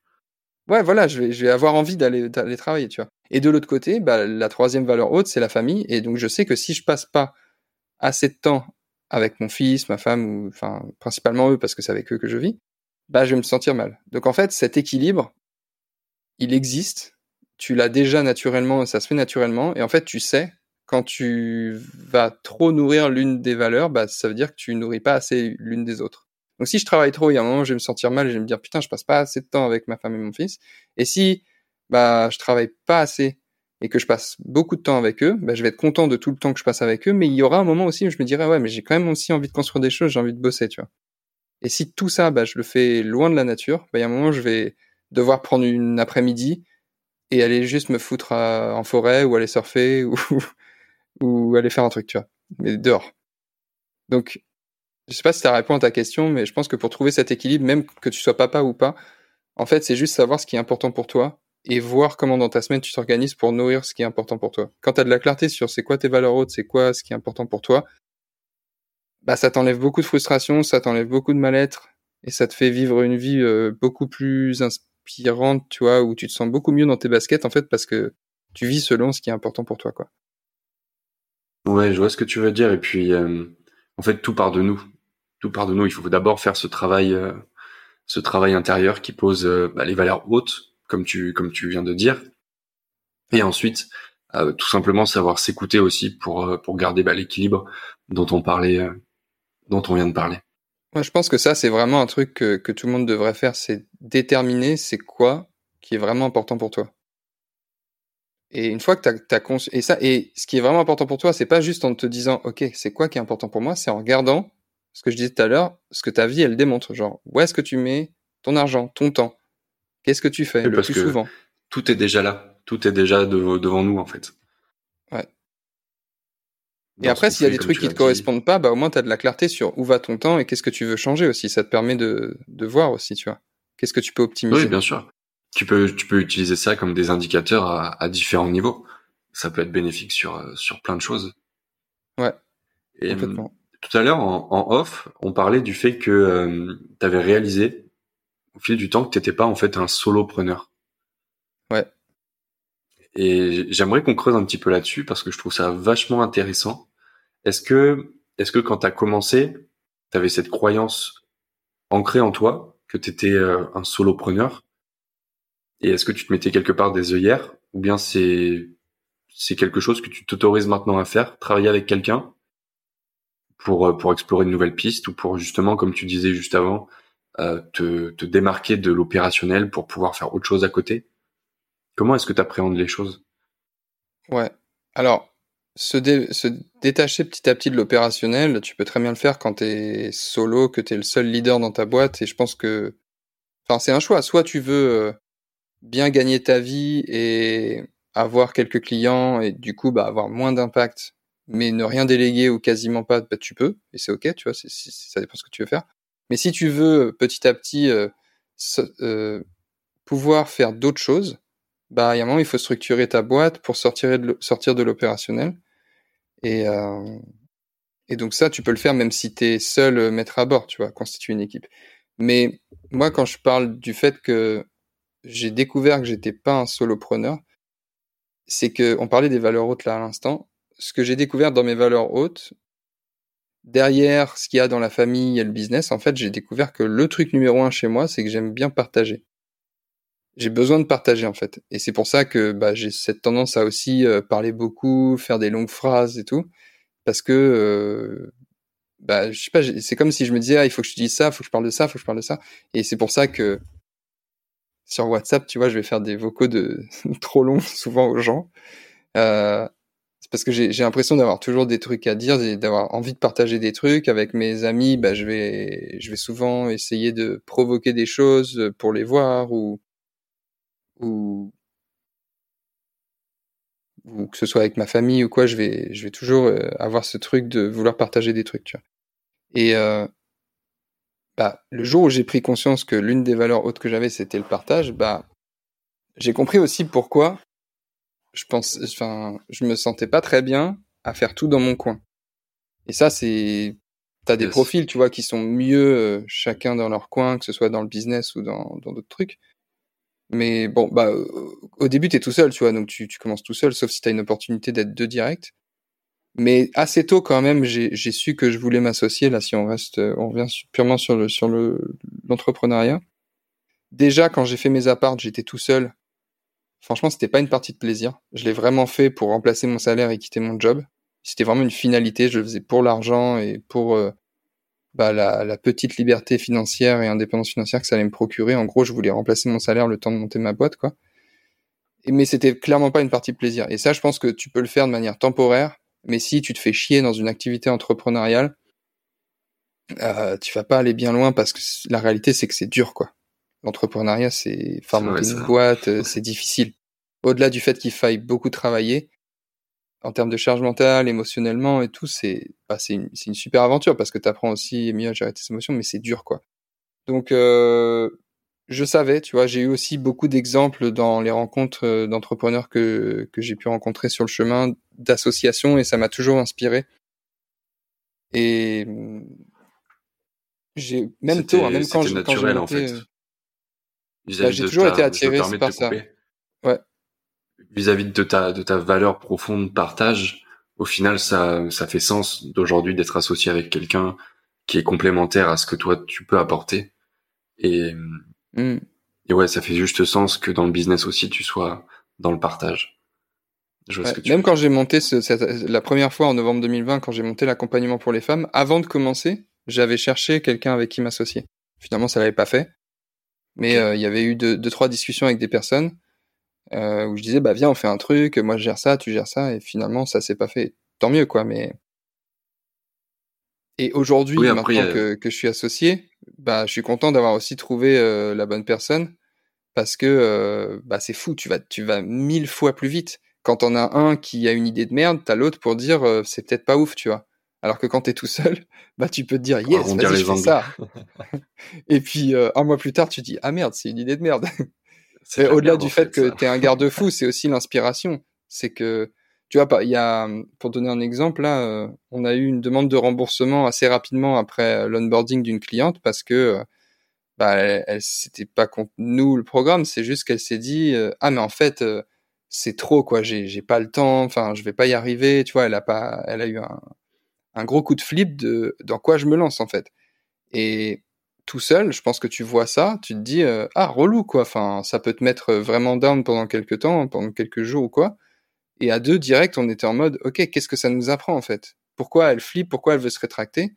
Ouais, voilà, je vais, je vais avoir envie d'aller, d'aller travailler, tu vois. Et de l'autre côté, bah, la troisième valeur haute, c'est la famille. Et donc, je sais que si je passe pas assez de temps avec mon fils, ma femme, ou enfin principalement eux parce que c'est avec eux que je vis, bah je vais me sentir mal. Donc en fait, cet équilibre, il existe. Tu l'as déjà naturellement, ça se fait naturellement, et en fait, tu sais quand tu vas trop nourrir l'une des valeurs, bah ça veut dire que tu nourris pas assez l'une des autres. Donc si je travaille trop, il y a un moment, je vais me sentir mal, je vais me dire putain, je passe pas assez de temps avec ma femme et mon fils. Et si bah je travaille pas assez et que je passe beaucoup de temps avec eux, bah, je vais être content de tout le temps que je passe avec eux, mais il y aura un moment aussi où je me dirai ouais, mais j'ai quand même aussi envie de construire des choses, j'ai envie de bosser, tu vois. Et si tout ça, bah, je le fais loin de la nature, bah, il y a un moment je vais devoir prendre une après-midi et aller juste me foutre en forêt ou aller surfer <laughs> ou, ou aller faire un truc, tu vois, mais dehors. Donc, je sais pas si ça répond à ta question, mais je pense que pour trouver cet équilibre, même que tu sois papa ou pas, en fait, c'est juste savoir ce qui est important pour toi et voir comment dans ta semaine tu t'organises pour nourrir ce qui est important pour toi. Quand tu as de la clarté sur c'est quoi tes valeurs hautes, c'est quoi ce qui est important pour toi, bah ça t'enlève beaucoup de frustration, ça t'enlève beaucoup de mal-être et ça te fait vivre une vie euh, beaucoup plus inspirante, tu vois, où tu te sens beaucoup mieux dans tes baskets en fait parce que tu vis selon ce qui est important pour toi quoi. Ouais, je vois ce que tu veux dire et puis euh, en fait tout part de nous. Tout part de nous, il faut d'abord faire ce travail euh, ce travail intérieur qui pose bah, les valeurs hautes comme tu comme tu viens de dire. Et ensuite, euh, tout simplement savoir s'écouter aussi pour euh, pour garder bah, l'équilibre dont on parlait, euh, dont on vient de parler. Moi, je pense que ça, c'est vraiment un truc que, que tout le monde devrait faire, c'est déterminer c'est quoi qui est vraiment important pour toi. Et une fois que tu as, et ça et ce qui est vraiment important pour toi, c'est pas juste en te disant OK, c'est quoi qui est important pour moi, c'est en regardant ce que je disais tout à l'heure, ce que ta vie elle démontre, genre où est-ce que tu mets ton argent, ton temps, Qu'est-ce que tu fais le plus souvent? Tout est déjà là. Tout est déjà devant nous, en fait. Et après, s'il y a des trucs qui te correspondent pas, bah, au moins, tu as de la clarté sur où va ton temps et qu'est-ce que tu veux changer aussi. Ça te permet de, de voir aussi, tu vois. Qu'est-ce que tu peux optimiser Oui, bien sûr. Tu peux, tu peux utiliser ça comme des indicateurs à, à différents niveaux. Ça peut être bénéfique sur, euh, sur plein de choses. Ouais. Et, complètement. Tout à l'heure, en, en, off, on parlait du fait que euh, tu avais réalisé au fil du temps que t'étais pas en fait un solopreneur. Ouais. Et j'aimerais qu'on creuse un petit peu là-dessus parce que je trouve ça vachement intéressant. Est-ce que, est-ce que quand t'as commencé, t'avais cette croyance ancrée en toi que t'étais euh, un solopreneur? Et est-ce que tu te mettais quelque part des œillères? Ou bien c'est c'est quelque chose que tu t'autorises maintenant à faire, travailler avec quelqu'un pour euh, pour explorer une nouvelle piste ou pour justement, comme tu disais juste avant, euh, te, te démarquer de l'opérationnel pour pouvoir faire autre chose à côté? Comment est-ce que tu appréhendes les choses? Ouais. Alors, se, détacher petit à petit de l'opérationnel, tu peux très bien le faire quand tu es solo, que tu es le seul leader dans ta boîte. Et je pense que. Enfin, c'est un choix. Soit tu veux euh, bien gagner ta vie et avoir quelques clients et du coup bah, avoir moins d'impact, mais ne rien déléguer ou quasiment pas, bah, tu peux. Et c'est OK, tu vois, ça dépend ce que tu veux faire. Mais si tu veux petit à petit euh, euh, pouvoir faire d'autres choses, bah, il y a un moment, il faut structurer ta boîte pour sortir de l'opérationnel. Et, euh, et donc ça, tu peux le faire même si tu es seul euh, maître à bord, tu vois, constituer une équipe. Mais moi, quand je parle du fait que j'ai découvert que j'étais pas un solopreneur, c'est que on parlait des valeurs hautes là à l'instant. Ce que j'ai découvert dans mes valeurs hautes, derrière ce qu'il y a dans la famille et le business, en fait, j'ai découvert que le truc numéro un chez moi, c'est que j'aime bien partager. J'ai besoin de partager en fait. Et c'est pour ça que bah, j'ai cette tendance à aussi euh, parler beaucoup, faire des longues phrases et tout, parce que euh, bah je sais pas, c'est comme si je me disais ah il faut que je dise ça, il faut que je parle de ça, il faut que je parle de ça. Et c'est pour ça que sur WhatsApp, tu vois, je vais faire des vocaux de <laughs> trop longs souvent aux gens. Euh, c'est parce que j'ai l'impression d'avoir toujours des trucs à dire, d'avoir envie de partager des trucs avec mes amis. Bah, je vais, je vais souvent essayer de provoquer des choses pour les voir ou ou ou que ce soit avec ma famille ou quoi, je vais, je vais toujours euh, avoir ce truc de vouloir partager des trucs, tu vois. Et euh, bah, le jour où j'ai pris conscience que l'une des valeurs hautes que j'avais, c'était le partage, bah, j'ai compris aussi pourquoi je pense, enfin, je me sentais pas très bien à faire tout dans mon coin. Et ça, c'est, t'as des profils, tu vois, qui sont mieux euh, chacun dans leur coin, que ce soit dans le business ou dans d'autres trucs. Mais bon, bah, au début, t'es tout seul, tu vois, donc tu, tu commences tout seul, sauf si t'as une opportunité d'être deux directs. Mais assez tôt, quand même, j'ai su que je voulais m'associer. Là, si on reste, on revient purement sur le sur le l'entrepreneuriat. Déjà, quand j'ai fait mes apparts, j'étais tout seul. Franchement, c'était pas une partie de plaisir. Je l'ai vraiment fait pour remplacer mon salaire et quitter mon job. C'était vraiment une finalité. Je le faisais pour l'argent et pour euh, bah, la, petite liberté financière et indépendance financière que ça allait me procurer. En gros, je voulais remplacer mon salaire le temps de monter ma boîte, quoi. Et, mais c'était clairement pas une partie de plaisir. Et ça, je pense que tu peux le faire de manière temporaire. Mais si tu te fais chier dans une activité entrepreneuriale, euh, tu vas pas aller bien loin parce que la réalité, c'est que c'est dur, quoi. L'entrepreneuriat, c'est faire monter une boîte, euh, c'est difficile. Au-delà du fait qu'il faille beaucoup travailler, en termes de charge mentale, émotionnellement et tout, c'est bah, c'est une, une, super aventure parce que tu apprends aussi mieux à gérer tes émotions, mais c'est dur quoi. Donc euh, je savais, tu vois, j'ai eu aussi beaucoup d'exemples dans les rencontres euh, d'entrepreneurs que que j'ai pu rencontrer sur le chemin, d'associations et ça m'a toujours inspiré. Et mm, j'ai même tôt, hein, même quand, j'ai naturel en fait. Euh, bah, j'ai toujours été attiré par ça. Vis-à-vis de ta de ta valeur profonde partage, au final ça ça fait sens d'aujourd'hui d'être associé avec quelqu'un qui est complémentaire à ce que toi tu peux apporter et mm. et ouais ça fait juste sens que dans le business aussi tu sois dans le partage. Je vois ce que tu même quand j'ai monté ce, la première fois en novembre 2020 quand j'ai monté l'accompagnement pour les femmes, avant de commencer, j'avais cherché quelqu'un avec qui m'associer. Finalement ça l'avait pas fait, mais euh, il y avait eu deux, deux trois discussions avec des personnes euh, où je disais bah viens on fait un truc, moi je gère ça, tu gères ça, et finalement ça s'est pas fait. Tant mieux quoi, mais et aujourd'hui maintenant que, que, je suis associé, bah je suis content d'avoir aussi trouvé euh, la bonne personne parce que euh, bah c'est fou, tu vas tu vas mille fois plus vite. Quand on a un qui a une idée de merde, t'as l'autre pour dire c'est peut-être pas ouf, tu vois. Alors que quand t'es tout seul, <laughs> bah tu peux te dire yes, vas-y je fais ça. <laughs> et puis un mois plus tard, tu dis ah merde, c'est une idée de merde. <laughs> Au-delà du fait, que tu es un garde-fou, <laughs> c'est aussi l'inspiration. C'est que, tu vois, il y a, pour donner un exemple, là, euh, on a eu une demande de remboursement assez rapidement après l'onboarding d'une cliente parce que, euh, bah, elle, c'était pas contre nous le programme, c'est juste qu'elle s'est dit, euh, ah, mais en fait, c'est trop, quoi, j'ai, j'ai pas le temps, enfin, je vais pas y arriver, tu vois, elle a pas, elle a eu un, un gros coup de flip de, dans quoi je me lance, en fait. Et, tout seul, je pense que tu vois ça, tu te dis euh, ah relou quoi. Enfin, ça peut te mettre vraiment down pendant quelques temps, pendant quelques jours ou quoi. Et à deux direct, on était en mode ok, qu'est-ce que ça nous apprend en fait? Pourquoi elle flippe? Pourquoi elle veut se rétracter?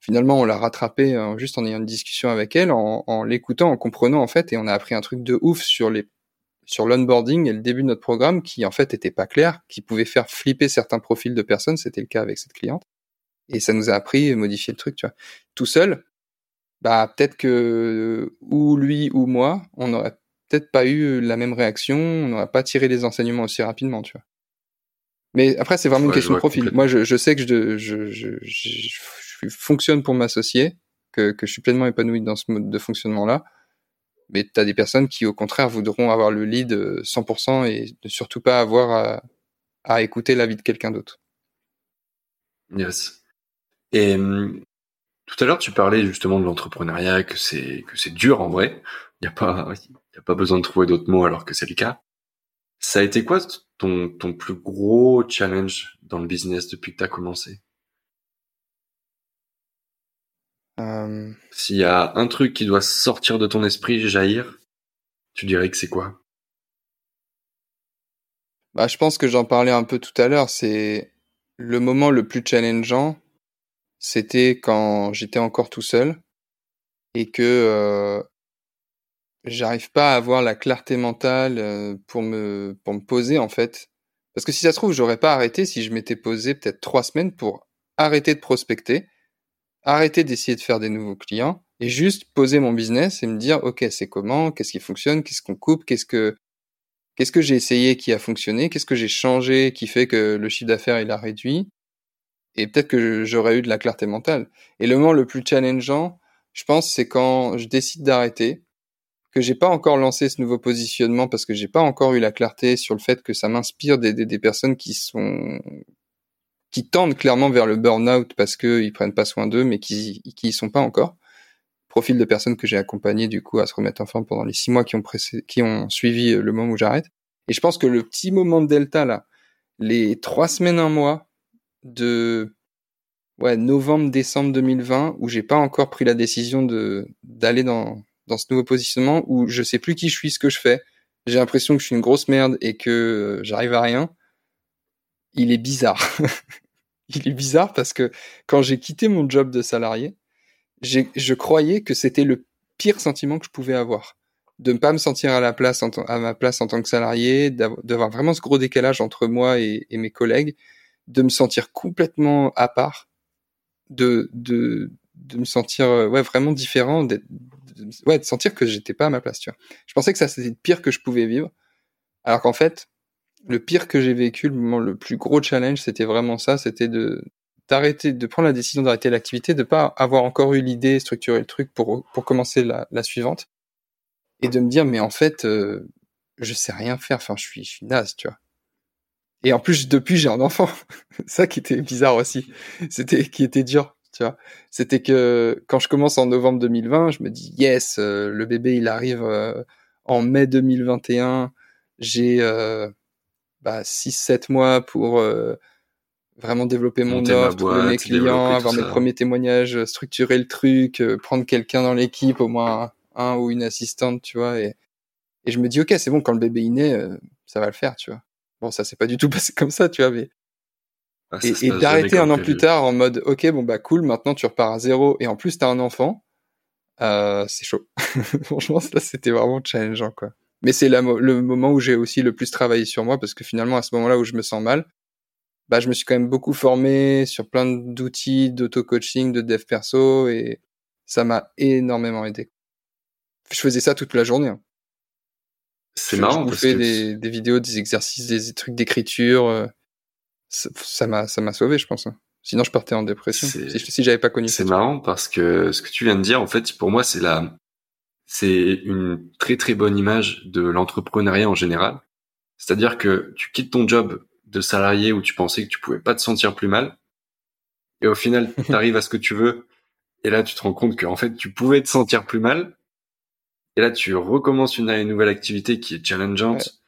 Finalement, on l'a rattrapé euh, juste en ayant une discussion avec elle, en, l'écoutant, en comprenant en fait, et on a appris un truc de ouf sur les sur l'onboarding et le début de notre programme qui en fait était pas clair, qui pouvait faire flipper certains profils de personnes. C'était le cas avec cette cliente. Et ça nous a appris modifier le truc, tu vois. Tout seul, bah peut-être que ou lui ou moi, on n'aurait peut-être pas eu la même réaction, on n'aurait pas tiré les enseignements aussi rapidement, tu vois. Mais après, c'est vraiment une question de profil. Moi, je, je, sais que je, je, je, je fonctionne pour m'associer, que, que je suis pleinement épanoui dans ce mode de fonctionnement-là. Mais tu as des personnes qui, au contraire, voudront avoir le lead 100% et ne surtout pas avoir à, à écouter l'avis de quelqu'un d'autre. Yes. Et hum, tout à l'heure, tu parlais justement de l'entrepreneuriat, que c'est que c'est dur en vrai. Il n'y a pas y a pas besoin de trouver d'autres mots alors que c'est le cas. Ça a été quoi ton ton plus gros challenge dans le business depuis que tu as commencé? Euh... S'il y a un truc qui doit sortir de ton esprit, jaillir, tu dirais que c'est quoi? Bah, je pense que j'en parlais un peu tout à l'heure. C'est le moment le plus challengeant, c'était quand j'étais encore tout seul et que euh, j'arrive pas à avoir la clarté mentale euh, pour me pour me poser en fait. Parce que si ça se trouve, j'aurais pas arrêté si je m'étais posé peut-être trois semaines pour arrêter de prospecter, arrêter d'essayer de faire des nouveaux clients et juste poser mon business et me dire ok c'est comment, qu'est-ce qui fonctionne, qu'est-ce qu'on coupe, qu'est-ce que qu'est-ce que j'ai essayé qui a fonctionné, qu'est-ce que j'ai changé qui fait que le chiffre d'affaires il a réduit? Et peut-être que j'aurais eu de la clarté mentale. Et le moment le plus challengeant, je pense, c'est quand je décide d'arrêter, que j'ai pas encore lancé ce nouveau positionnement parce que j'ai pas encore eu la clarté sur le fait que ça m'inspire des, des, personnes qui sont qui tendent clairement vers le burn-out parce que ils prennent pas soin d'eux, mais qui qui y sont pas encore. Profil de personnes que j'ai accompagné du coup à se remettre en forme pendant les six mois qui ont qui ont suivi le moment où j'arrête. Et je pense que le petit moment de delta là, les trois semaines, un mois de ouais, novembre, décembre 2020, où j'ai pas encore pris la décision de d'aller dans, dans ce nouveau positionnement, où je sais plus qui je suis, ce que je fais. J'ai l'impression que je suis une grosse merde et que euh, j'arrive à rien. Il est bizarre. <laughs> il est bizarre parce que quand j'ai quitté mon job de salarié, je croyais que c'était le pire sentiment que je pouvais avoir. De ne pas me sentir à la place, à ma place en tant que salarié, d'avoir vraiment ce gros décalage entre moi et, et mes collègues, de me sentir complètement à part, de, de, de me sentir euh, ouais, vraiment différent, de, ouais, de sentir que j'étais pas à ma place. Tu vois. Je pensais que ça c'était le pire que je pouvais vivre, alors qu'en fait, le pire que j'ai vécu, le moment le plus gros challenge, c'était vraiment ça, c'était de d'arrêter, de prendre la décision d'arrêter l'activité, de pas avoir encore eu l'idée, structurer le truc pour pour commencer la, la suivante, et de me dire mais en fait, euh, je sais rien faire, enfin je suis je suis naze, tu vois. Et en plus, depuis, j'ai un enfant. <laughs> ça qui était bizarre aussi. C'était, qui était dur, tu vois. C'était que quand je commence en novembre 2020, je me dis, yes, euh, le bébé, il arrive euh, en mai 2021. J'ai, euh, bah, 6-7 mois pour euh, vraiment développer mon offre, trouver mes clients, avoir mes premiers témoignages, structurer le truc, prendre quelqu'un dans l'équipe, au moins un, ou une assistante, tu vois. Et, et je me dis, ok, c'est bon, quand le bébé est né, ça va le faire, tu vois. Bon, ça s'est pas du tout <laughs> passé comme ça, tu vois, mais. Ah, et, d'arrêter un an plus tard en mode, ok, bon bah cool, maintenant tu repars à zéro et en plus t'as un enfant, euh, c'est chaud. <laughs> Franchement, ça c'était vraiment challengeant, quoi. Mais c'est le moment où j'ai aussi le plus travaillé sur moi parce que finalement à ce moment-là où je me sens mal, bah je me suis quand même beaucoup formé sur plein d'outils d'auto-coaching, de dev perso et ça m'a énormément aidé. Je faisais ça toute la journée. Hein. C'est marrant. Je fais des, des, vidéos, des exercices, des trucs d'écriture. Euh, ça m'a, ça m'a sauvé, je pense. Hein. Sinon, je partais en dépression. Si, si j'avais pas connu. C'est marrant parce que ce que tu viens de dire, en fait, pour moi, c'est la, c'est une très très bonne image de l'entrepreneuriat en général. C'est-à-dire que tu quittes ton job de salarié où tu pensais que tu pouvais pas te sentir plus mal, et au final, <laughs> tu arrives à ce que tu veux, et là, tu te rends compte qu'en fait, tu pouvais te sentir plus mal, et là, tu recommences une, nouvelle activité qui est challengeante,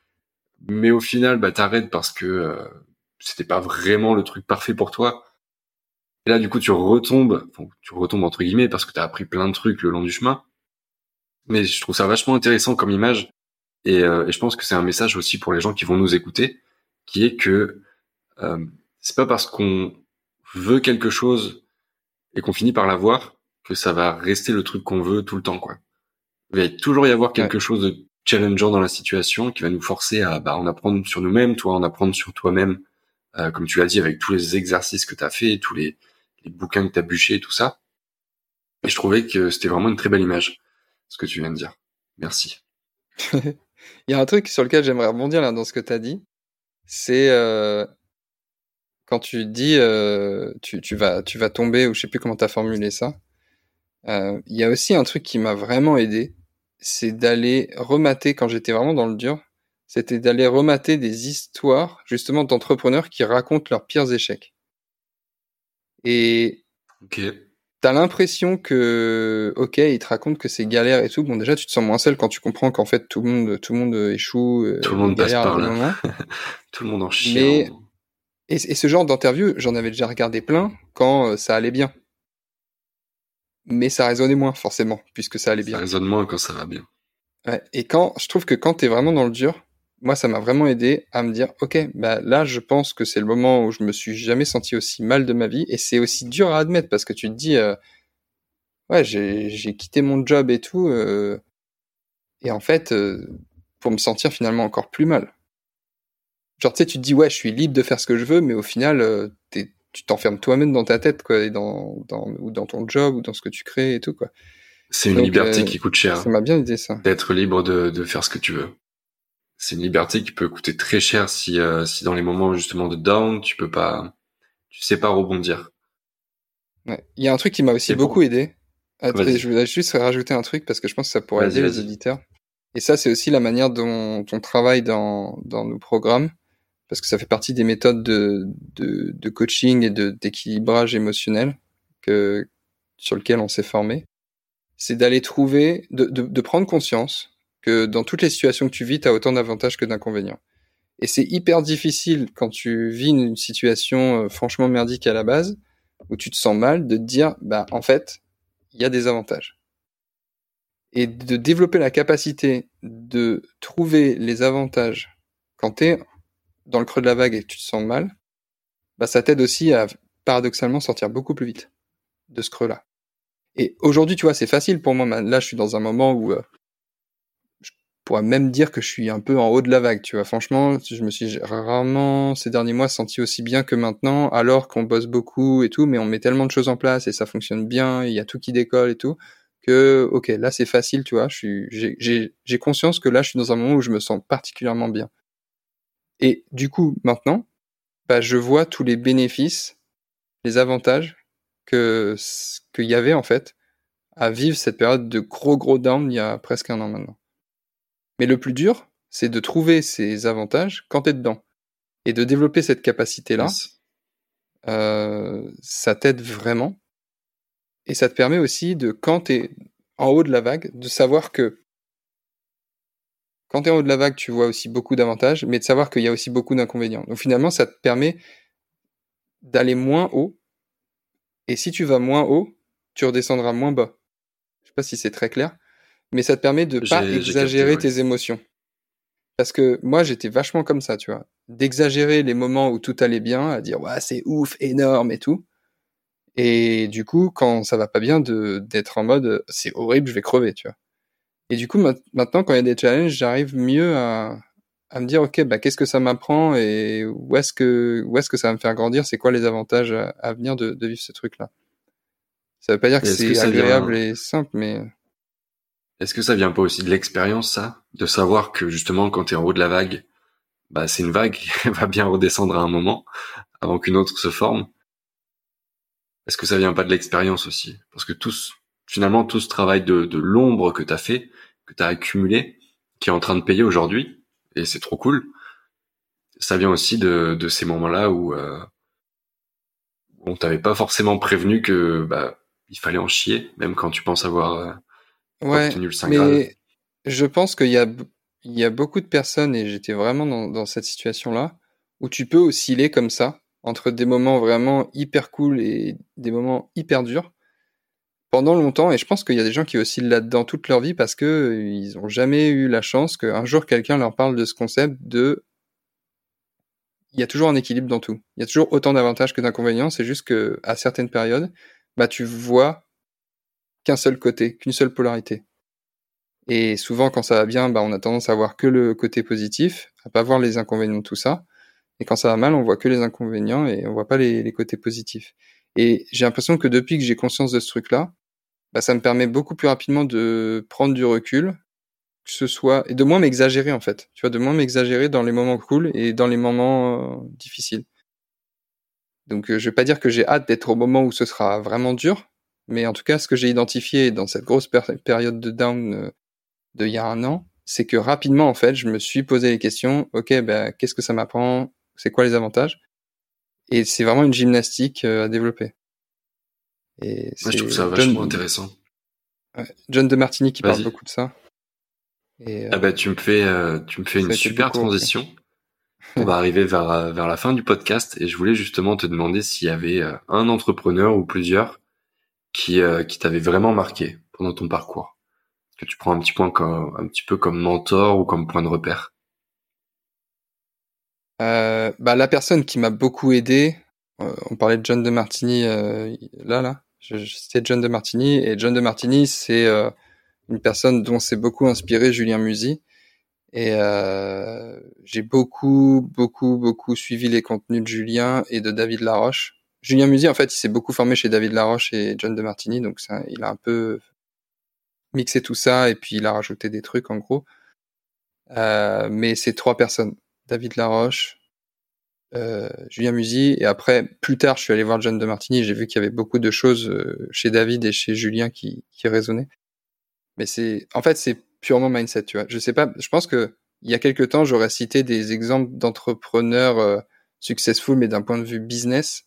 mais au final, bah, t'arrêtes parce que euh, c'était pas vraiment le truc parfait pour toi. Et là, du coup, tu retombes, tu retombes entre guillemets parce que t'as appris plein de trucs le long du chemin. Mais je trouve ça vachement intéressant comme image, et, euh, et je pense que c'est un message aussi pour les gens qui vont nous écouter, qui est que euh, c'est pas parce qu'on veut quelque chose et qu'on finit par l'avoir que ça va rester le truc qu'on veut tout le temps, quoi il va toujours y avoir quelque chose de challengeant dans la situation qui va nous forcer à bah, en apprendre sur nous-mêmes, toi en apprendre sur toi-même, euh, comme tu l'as dit, avec tous les exercices que tu as fait, tous les, les bouquins que tu as bûchés, tout ça. Et je trouvais que c'était vraiment une très belle image, ce que tu viens de dire. Merci. <laughs> il y a un truc sur lequel j'aimerais rebondir là dans ce que tu as dit, c'est euh, quand tu dis euh, tu, tu, vas, tu vas tomber, ou je sais plus comment tu as formulé ça, euh, il y a aussi un truc qui m'a vraiment aidé, c'est d'aller remater quand j'étais vraiment dans le dur, c'était d'aller remater des histoires justement d'entrepreneurs qui racontent leurs pires échecs. Et okay. t'as l'impression que, ok, ils te racontent que c'est galère et tout. Bon, déjà, tu te sens moins seul quand tu comprends qu'en fait tout le monde, tout le monde échoue. Euh, tout le monde passe par là. <laughs> tout le monde en chie. Mais et, et ce genre d'interview, j'en avais déjà regardé plein quand euh, ça allait bien mais ça résonnait moins forcément puisque ça allait bien. Ça résonne moins quand ça va bien. Ouais. Et quand je trouve que quand t'es vraiment dans le dur, moi ça m'a vraiment aidé à me dire ok bah là je pense que c'est le moment où je me suis jamais senti aussi mal de ma vie et c'est aussi dur à admettre parce que tu te dis euh, ouais j'ai quitté mon job et tout euh, et en fait euh, pour me sentir finalement encore plus mal. Genre tu sais tu te dis ouais je suis libre de faire ce que je veux mais au final t'es tu t'enfermes toi-même dans ta tête quoi et dans, dans ou dans ton job ou dans ce que tu crées et tout quoi. C'est une Donc, liberté euh, qui coûte cher. Ça m'a bien aidé ça. D'être libre de, de faire ce que tu veux. C'est une liberté qui peut coûter très cher si, euh, si dans les moments justement de down, tu peux pas, tu sais pas rebondir. Ouais. Il y a un truc qui m'a aussi bon. beaucoup aidé. Attends, je voulais juste rajouter un truc parce que je pense que ça pourrait aider les vas-y. auditeurs. Et ça, c'est aussi la manière dont on travaille dans, dans nos programmes, parce que ça fait partie des méthodes de, coaching et d'équilibrage émotionnel que, sur lequel on s'est formé. C'est d'aller trouver, de prendre conscience que dans toutes les situations que tu vis, tu as autant d'avantages que d'inconvénients. Et c'est hyper difficile quand tu vis une situation euh, franchement merdique à la base, où tu te sens mal, de te dire, bah, en fait, il y a des avantages. Et de développer la capacité de trouver les avantages quand tu es dans le creux de la vague et que tu te sens mal, bah, ça t'aide aussi à paradoxalement sortir beaucoup plus vite de ce creux-là. Et aujourd'hui, tu vois, c'est facile pour moi. Là, je suis dans un moment où euh, je pourrais même dire que je suis un peu en haut de la vague, tu vois. Franchement, je me suis rarement ces derniers mois senti aussi bien que maintenant, alors qu'on bosse beaucoup et tout, mais on met tellement de choses en place et ça fonctionne bien, il y a tout qui décolle et tout, que ok, là c'est facile, tu vois. J'ai conscience que là, je suis dans un moment où je me sens particulièrement bien. Et du coup, maintenant, bah, je vois tous les bénéfices, les avantages que qu'il y avait en fait à vivre cette période de gros gros down il y a presque un an maintenant. Mais le plus dur, c'est de trouver ces avantages quand t'es dedans et de développer cette capacité-là. Yes. Euh, ça t'aide vraiment et ça te permet aussi de quand t'es en haut de la vague de savoir que quand t'es en haut de la vague, tu vois aussi beaucoup d'avantages, mais de savoir qu'il y a aussi beaucoup d'inconvénients. Donc finalement, ça te permet d'aller moins haut. Et si tu vas moins haut, tu redescendras moins bas. Je sais pas si c'est très clair, mais ça te permet de pas exagérer capté, ouais. tes émotions. Parce que moi, j'étais vachement comme ça, tu vois. D'exagérer les moments où tout allait bien, à dire, ouais, c'est ouf, énorme et tout. Et du coup, quand ça va pas bien, de d'être en mode, c'est horrible, je vais crever, tu vois. Et du coup, ma- maintenant, quand il y a des challenges, j'arrive mieux à, à me dire, ok, bah, qu'est-ce que ça m'apprend et où est-ce que, où est-ce que ça va me faire grandir, c'est quoi les avantages à, à venir de, de vivre ce truc-là? Ça veut pas dire que c'est vient- agréable et simple, mais Est-ce que ça vient pas aussi de l'expérience, ça? De savoir que justement, quand t'es en haut de la vague, bah, c'est une vague qui <laughs> va bien redescendre à un moment, avant qu'une autre se forme. Est-ce que ça vient pas de l'expérience aussi? Parce que tous, finalement, tout ce travail de, de l'ombre que t'as fait, que t'as accumulé, qui est en train de payer aujourd'hui, et c'est trop cool, ça vient aussi de, de ces moments-là où euh, on t'avait pas forcément prévenu que bah, il fallait en chier, même quand tu penses avoir euh, ouais. obtenu le Saint Graal. Mais je pense qu'il y a, il y a beaucoup de personnes, et j'étais vraiment dans, dans cette situation-là, où tu peux osciller comme ça, entre des moments vraiment hyper cool et des moments hyper durs, pendant longtemps, et je pense qu'il y a des gens qui oscillent là-dedans toute leur vie parce que euh, ils ont jamais eu la chance qu'un jour quelqu'un leur parle de ce concept de il y a toujours un équilibre dans tout. Il y a toujours autant d'avantages que d'inconvénients, c'est juste que à certaines périodes, bah tu vois qu'un seul côté, qu'une seule polarité. Et souvent, quand ça va bien, bah, on a tendance à voir que le côté positif, à pas voir les inconvénients de tout ça. Et quand ça va mal, on voit que les inconvénients et on voit pas les, les côtés positifs. Et j'ai l'impression que depuis que j'ai conscience de ce truc-là, bah, ça me permet beaucoup plus rapidement de prendre du recul, que ce soit et de moins m'exagérer en fait. Tu vois, de moins m'exagérer dans les moments cool et dans les moments euh, difficiles. Donc, euh, je vais pas dire que j'ai hâte d'être au moment où ce sera vraiment dur, mais en tout cas, ce que j'ai identifié dans cette grosse péri- période de down euh, de il y a un an, c'est que rapidement, en fait, je me suis posé les questions. Ok, ben, qu'est-ce que ça m'apprend? C'est quoi les avantages Et c'est vraiment une gymnastique euh, à développer. Et Moi, je trouve ça John, vachement intéressant. John de Martini qui parle beaucoup de ça. Et, euh, Ah bah tu me fais euh, tu me fais une super beaucoup, transition. <laughs> On va arriver vers euh, vers la fin du podcast et je voulais justement te demander s'il y avait euh, un entrepreneur ou plusieurs qui euh, qui t'avait vraiment marqué pendant ton parcours. que tu prends un petit point comme, un petit peu comme mentor ou comme point de repère? Euh, bah, la personne qui m'a beaucoup aidé, euh, on parlait de John de Martini euh, là là, c'était John de Martini et John de Martini c'est euh, une personne dont s'est beaucoup inspiré Julien Musi et j'ai beaucoup beaucoup beaucoup suivi les contenus de Julien et de David Laroche. Julien Musi en fait il s'est beaucoup formé chez David Laroche et John de Martini donc ça, il a un peu mixé tout ça et puis il a rajouté des trucs en gros. mais c'est trois personnes David Laroche, euh, Julien Musi, et après, plus tard, je suis allé voir John de Martini, j'ai vu qu'il y avait beaucoup de choses euh, chez David et chez Julien qui, qui résonnaient. Mais c'est, en fait, c'est purement mindset, tu vois. Je sais pas, je pense que il y a quelques temps, j'aurais cité des exemples d'entrepreneurs euh, successful, mais d'un point de vue business.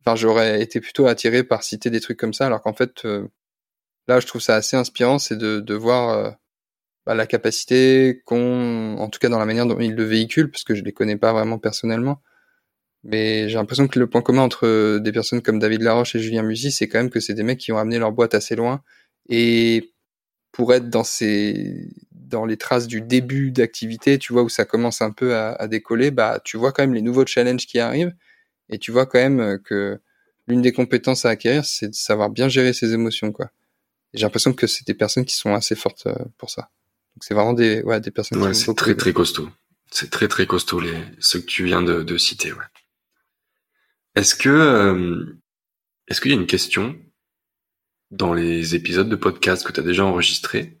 Enfin, j'aurais été plutôt attiré par citer des trucs comme ça, alors qu'en fait, euh, là, je trouve ça assez inspirant, c'est de, de voir euh, bah, la capacité qu'ont, en tout cas dans la manière dont ils le véhiculent, parce que je les connais pas vraiment personnellement. Mais j'ai l'impression que le point commun entre des personnes comme David Laroche et Julien Musi, c'est quand même que c'est des mecs qui ont amené leur boîte assez loin. Et pour être dans ces, dans les traces du début d'activité, tu vois, où ça commence un peu à, décoller, bah, tu vois quand même les nouveaux challenges qui arrivent. Et tu vois quand même que l'une des compétences à acquérir, c'est de savoir bien gérer ses émotions, quoi. J'ai l'impression que c'est des personnes qui sont assez fortes euh, pour ça. Donc c'est vraiment des, ouais, des personnes. Ouais, c'est très très costaud. C'est très très costaud les ceux que tu viens de, de citer. Ouais. Est-ce que euh, est-ce qu'il y a une question dans les épisodes de podcast que tu as déjà enregistrés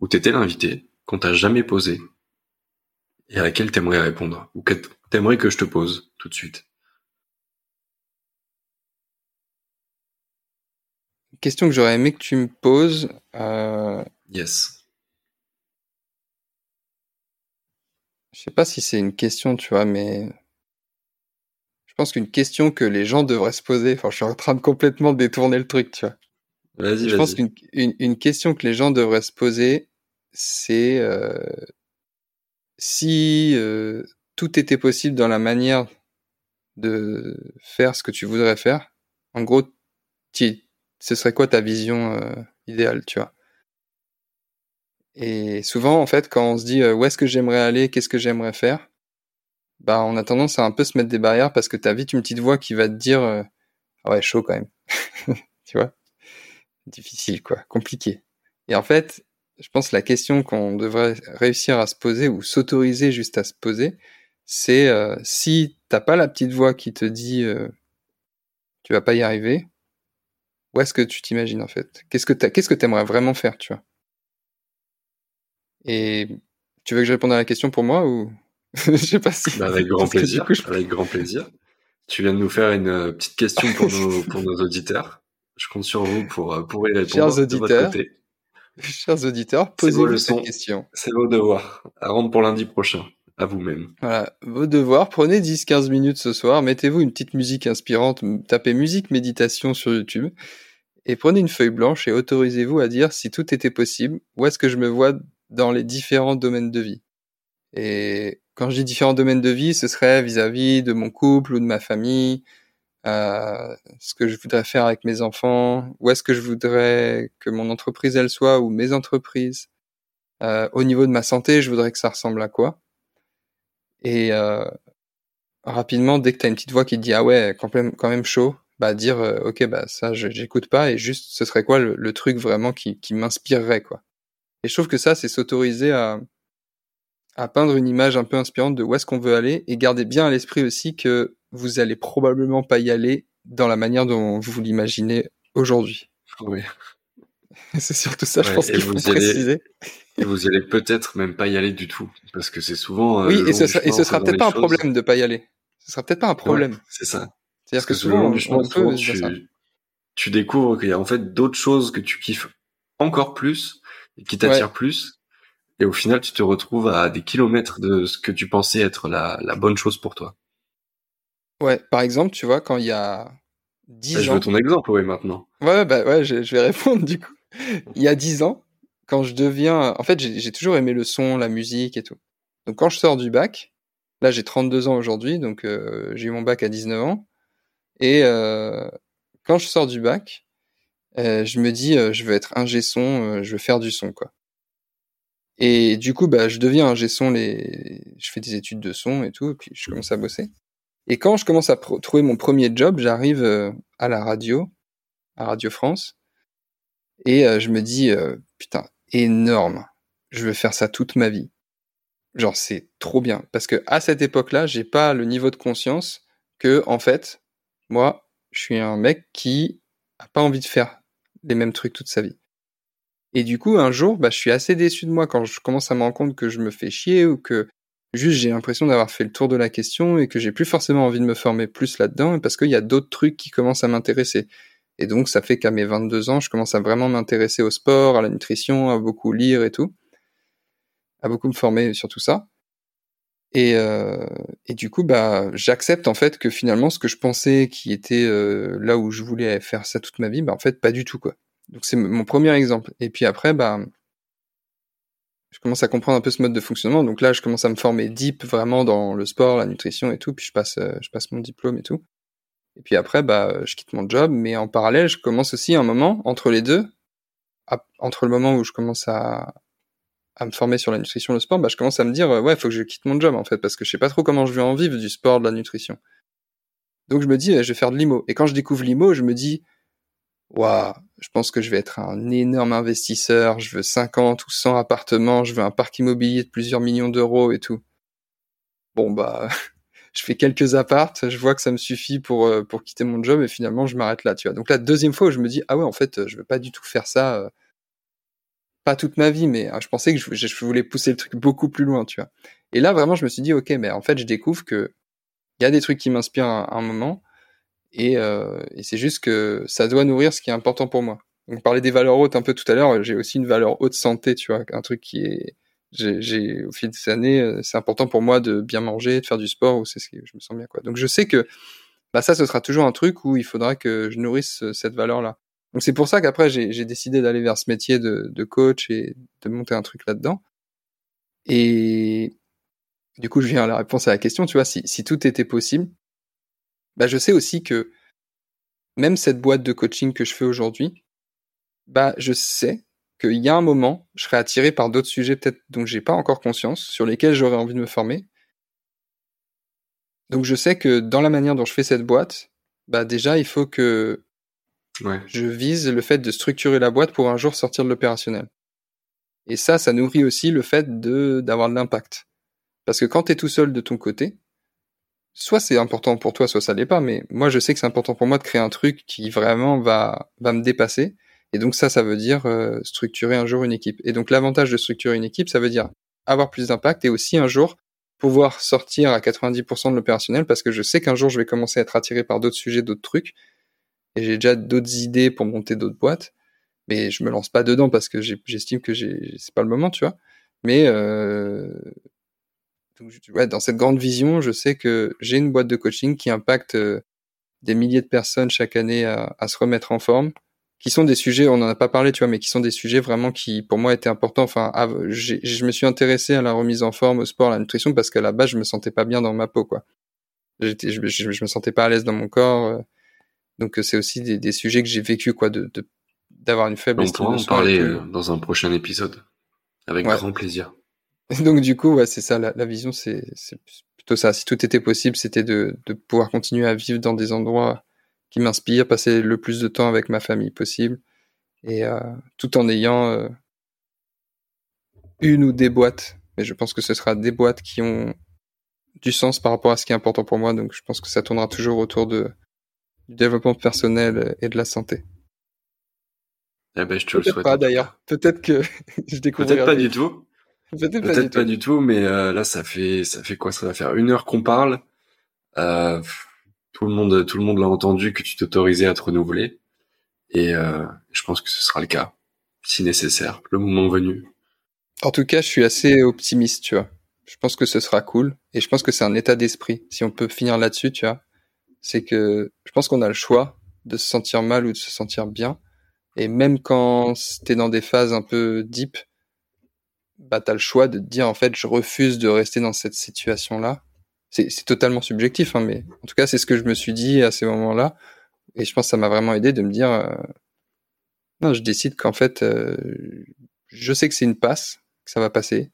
où tu étais l'invité qu'on t'a jamais posé et à laquelle t'aimerais répondre ou que t'aimerais que je te pose tout de suite? Question que j'aurais aimé que tu me poses. Euh... Yes. Je sais pas si c'est une question, tu vois, mais je pense qu'une question que les gens devraient se poser. Enfin, je suis en train de complètement détourner le truc, tu vois. Vas-y, je pense qu'une une, une, question que les gens devraient se poser, c'est euh, si euh, tout était possible dans la manière de faire ce que tu voudrais faire. En gros, ce serait quoi ta vision euh, idéale, tu vois? Et souvent, en fait, quand on se dit euh, où est-ce que j'aimerais aller, qu'est-ce que j'aimerais faire, bah, on a tendance à un peu se mettre des barrières parce que t'as vite une petite voix qui va te dire euh, ah ouais, chaud quand même. <laughs> tu vois? Difficile, quoi. Compliqué. Et en fait, je pense que la question qu'on devrait réussir à se poser ou s'autoriser juste à se poser, c'est euh, si t'as pas la petite voix qui te dit tu vas pas y arriver, où est-ce que tu t'imagines en fait? Qu'est-ce que t'aimerais vraiment faire, tu vois? Et tu veux que je réponde à la question pour moi ou <laughs> je sais pas si. Bah avec grand <laughs> plaisir. Coup, je... Avec grand plaisir. Tu viens de nous faire une euh, petite question pour <laughs> nos pour nos auditeurs. Je compte sur vous pour euh, pour y répondre. Chers auditeurs, chers auditeurs, posez-vous cette question. C'est vos devoirs. À rendre pour lundi prochain. À vous-même. Voilà, vos devoirs. Prenez 10-15 minutes ce soir. Mettez-vous une petite musique inspirante. Tapez musique méditation sur YouTube et prenez une feuille blanche et autorisez-vous à dire si tout était possible. Où est-ce que je me vois dans les différents domaines de vie. Et quand je dis différents domaines de vie, ce serait vis-à-vis de mon couple ou de ma famille, euh, ce que je voudrais faire avec mes enfants, où est-ce que je voudrais que mon entreprise elle soit ou mes entreprises. Euh, au niveau de ma santé, je voudrais que ça ressemble à quoi. Et euh, rapidement, dès que tu as une petite voix qui te dit ah ouais, quand même, quand même chaud, bah dire euh, ok bah ça j'écoute pas et juste ce serait quoi le, le truc vraiment qui, qui m'inspirerait quoi. Et je trouve que ça, c'est s'autoriser à, à peindre une image un peu inspirante de où est-ce qu'on veut aller et garder bien à l'esprit aussi que vous allez probablement pas y aller dans la manière dont vous l'imaginez aujourd'hui. Oui. <laughs> c'est surtout ça, je pense qu'il faut préciser. Et vous allez peut-être même pas y aller du tout, parce que c'est souvent. Euh, oui, et ce, sera, et ce sera peut-être pas un problème de pas y aller. Ce sera peut-être pas un problème. Ouais, c'est ça. C'est-à-dire que, que, souvent, on, peut tu, tu découvres qu'il y a en fait d'autres choses que tu kiffes encore plus qui t'attire ouais. plus. Et au final, tu te retrouves à des kilomètres de ce que tu pensais être la, la bonne chose pour toi. Ouais, par exemple, tu vois, quand il y a 10 bah, ans. Je veux ton exemple, ouais, maintenant. Ouais, bah ouais, je, je vais <laughs> répondre du coup. il y a 10 ans, quand je deviens. En fait, j'ai toujours aimé le son, la musique et tout. Donc quand je sors du bac, là j'ai 32 ans aujourd'hui, donc euh, j'ai eu mon bac à 19 ans. Et euh, quand je sors du bac, euh, je me dis, je veux être ingé son, je veux faire du son, quoi. Et du coup, bah, je deviens ingé son, les... je fais des études de son et tout, et puis je commence à bosser. Et quand je commence à trouver mon premier job, j'arrive à la radio, à Radio France, et je me dis, putain, énorme, je veux faire ça toute ma vie. Genre, c'est trop bien. Parce que à cette époque-là, j'ai pas le niveau de conscience que, en fait, moi, je suis un mec qui a pas envie de faire les mêmes trucs toute sa vie. Et du coup, un jour, bah, je suis assez déçu de moi quand je commence à me rendre compte que je me fais chier ou que juste j'ai l'impression d'avoir fait le tour de la question et que j'ai plus forcément envie de me former plus là-dedans parce qu'il y a d'autres trucs qui commencent à m'intéresser. Et donc, ça fait qu'à mes 22 ans, je commence à vraiment m'intéresser au sport, à la nutrition, à beaucoup lire et tout à beaucoup me former sur tout ça. Et, euh, et du coup, bah, j'accepte en fait que finalement, ce que je pensais qui était euh, là où je voulais faire ça toute ma vie, bah en fait, pas du tout quoi. Donc c'est mon premier exemple. Et puis après, bah, je commence à comprendre un peu ce mode de fonctionnement. Donc là, je commence à me former deep vraiment dans le sport, la nutrition et tout. Puis je passe, euh, je passe mon diplôme et tout. Et puis après, bah, je quitte mon job, mais en parallèle, je commence aussi un moment entre les deux, entre le moment où je commence à, à me former sur la nutrition, le sport, bah, je commence à me dire, ouais, faut que je quitte mon job, en fait, parce que je sais pas trop comment je vais en vivre du sport, de la nutrition. Donc je me dis, je vais faire de l'IMO. Et quand je découvre l'IMO, je me dis, waouh, je pense que je vais être un énorme investisseur, je veux 50 ou 100 appartements, je veux un parc immobilier de plusieurs millions d'euros et tout. Bon, bah, <laughs> je fais quelques appartes, je vois que ça me suffit pour, euh, pour quitter mon job et finalement je m'arrête là, tu vois. Donc la deuxième fois où je me dis, ah ouais, en fait, je veux pas du tout faire ça, euh, pas toute ma vie, mais euh, je pensais que je, voulais pousser le truc beaucoup plus loin, tu vois. Et là, vraiment, je me suis dit, ok, mais en fait, je découvre que il y a des trucs qui m'inspirent à, un moment, et, euh, et c'est juste que ça doit nourrir ce qui est important pour moi. On parlait des valeurs hautes un peu tout à l'heure, j'ai aussi une valeur haute santé, tu vois, un truc qui est, j'ai, au fil des années, euh, c'est important pour moi de bien manger, de faire du sport, ou c'est ce que je me sens bien, quoi. Donc je sais que, bah ça, ce sera toujours un truc où il faudra que je nourrisse cette valeur-là. Donc c'est pour ça qu'après j'ai décidé d'aller vers ce métier de, de, coach et de monter un truc là-dedans. Et du coup, je viens à la réponse à la question, tu vois, si, si tout était possible, bah je sais aussi que même cette boîte de coaching que je fais aujourd'hui, bah je sais qu'il y a un moment, je serai attiré par d'autres sujets peut-être dont j'ai pas encore conscience, sur lesquels j'aurais envie de me former. Donc je sais que dans la manière dont je fais cette boîte, bah déjà il faut que je vise le fait de structurer la boîte pour un jour sortir de l'opérationnel. Et ça, ça nourrit aussi le fait de d'avoir de l'impact. Parce que quand tu es tout seul de ton côté, soit c'est important pour toi, soit ça l'est pas, mais moi je sais que c'est important pour moi de créer un truc qui vraiment va, va me dépasser. Et donc ça, ça veut dire euh, structurer un jour une équipe. Et donc l'avantage de structurer une équipe, ça veut dire avoir plus d'impact et aussi un jour pouvoir sortir à 90% de l'opérationnel parce que je sais qu'un jour je vais commencer à être attiré par d'autres sujets, d'autres trucs et j'ai déjà d'autres idées pour monter d'autres boîtes, mais je me lance pas dedans parce que j'estime que c'est pas le moment, tu vois. Mais euh, ouais, dans cette grande vision, je sais que j'ai une boîte de coaching qui impacte euh, des milliers de personnes chaque année à, se remettre en forme, qui sont des sujets, on en a pas parlé, tu vois, mais qui sont des sujets vraiment qui, pour moi, étaient importants. Enfin, je me suis intéressé à la remise en forme, au sport, à la nutrition, parce qu'à la base, je me sentais pas bien dans ma peau, quoi. Je, je, je, me sentais pas à l'aise dans mon corps. Euh, donc euh, c'est aussi des, des, sujets que j'ai vécu quoi, de d'avoir une faible. On pourra en parler euh, dans un prochain épisode avec grand plaisir. <laughs> Donc du coup, ouais, c'est ça la, la vision, c'est plutôt ça. Si tout était possible, c'était de, de pouvoir continuer à vivre dans des endroits qui m'inspirent, passer le plus de temps avec ma famille possible, et euh, tout en ayant euh, une ou des boîtes. Mais je pense que ce sera des boîtes qui ont du sens par rapport à ce qui est important pour moi. Donc je pense que ça tournera toujours autour de du développement personnel et de la santé. Eh ben, je te le souhaite. Pas d'ailleurs. Peut-être que <laughs> je découvrirai. Peut-être pas du tout. Peut-être pas, du tout, mais euh, là ça fait ça fait quoi? Ça va faire une heure qu'on parle. Euh, tout le monde tout le monde l'a entendu que tu t'autorisais à te renouveler et euh, je pense que ce sera le cas si nécessaire, le moment venu. En tout cas, je suis assez optimiste, tu vois. Je pense que ce sera cool et je pense que c'est un état d'esprit. Si on peut finir là-dessus, tu vois, c'est que je pense qu'on a le choix de se sentir mal ou de se sentir bien. Et même quand t'es dans des phases un peu deep, bah t'as le choix de te dire en fait je refuse de rester dans cette situation-là. C'est totalement subjectif, hein, mais en tout cas c'est ce que je me suis dit à ces moments-là. Et je pense que ça m'a vraiment aidé de me dire euh, Non, je décide qu'en fait, euh, je sais que c'est une passe, que ça va passer,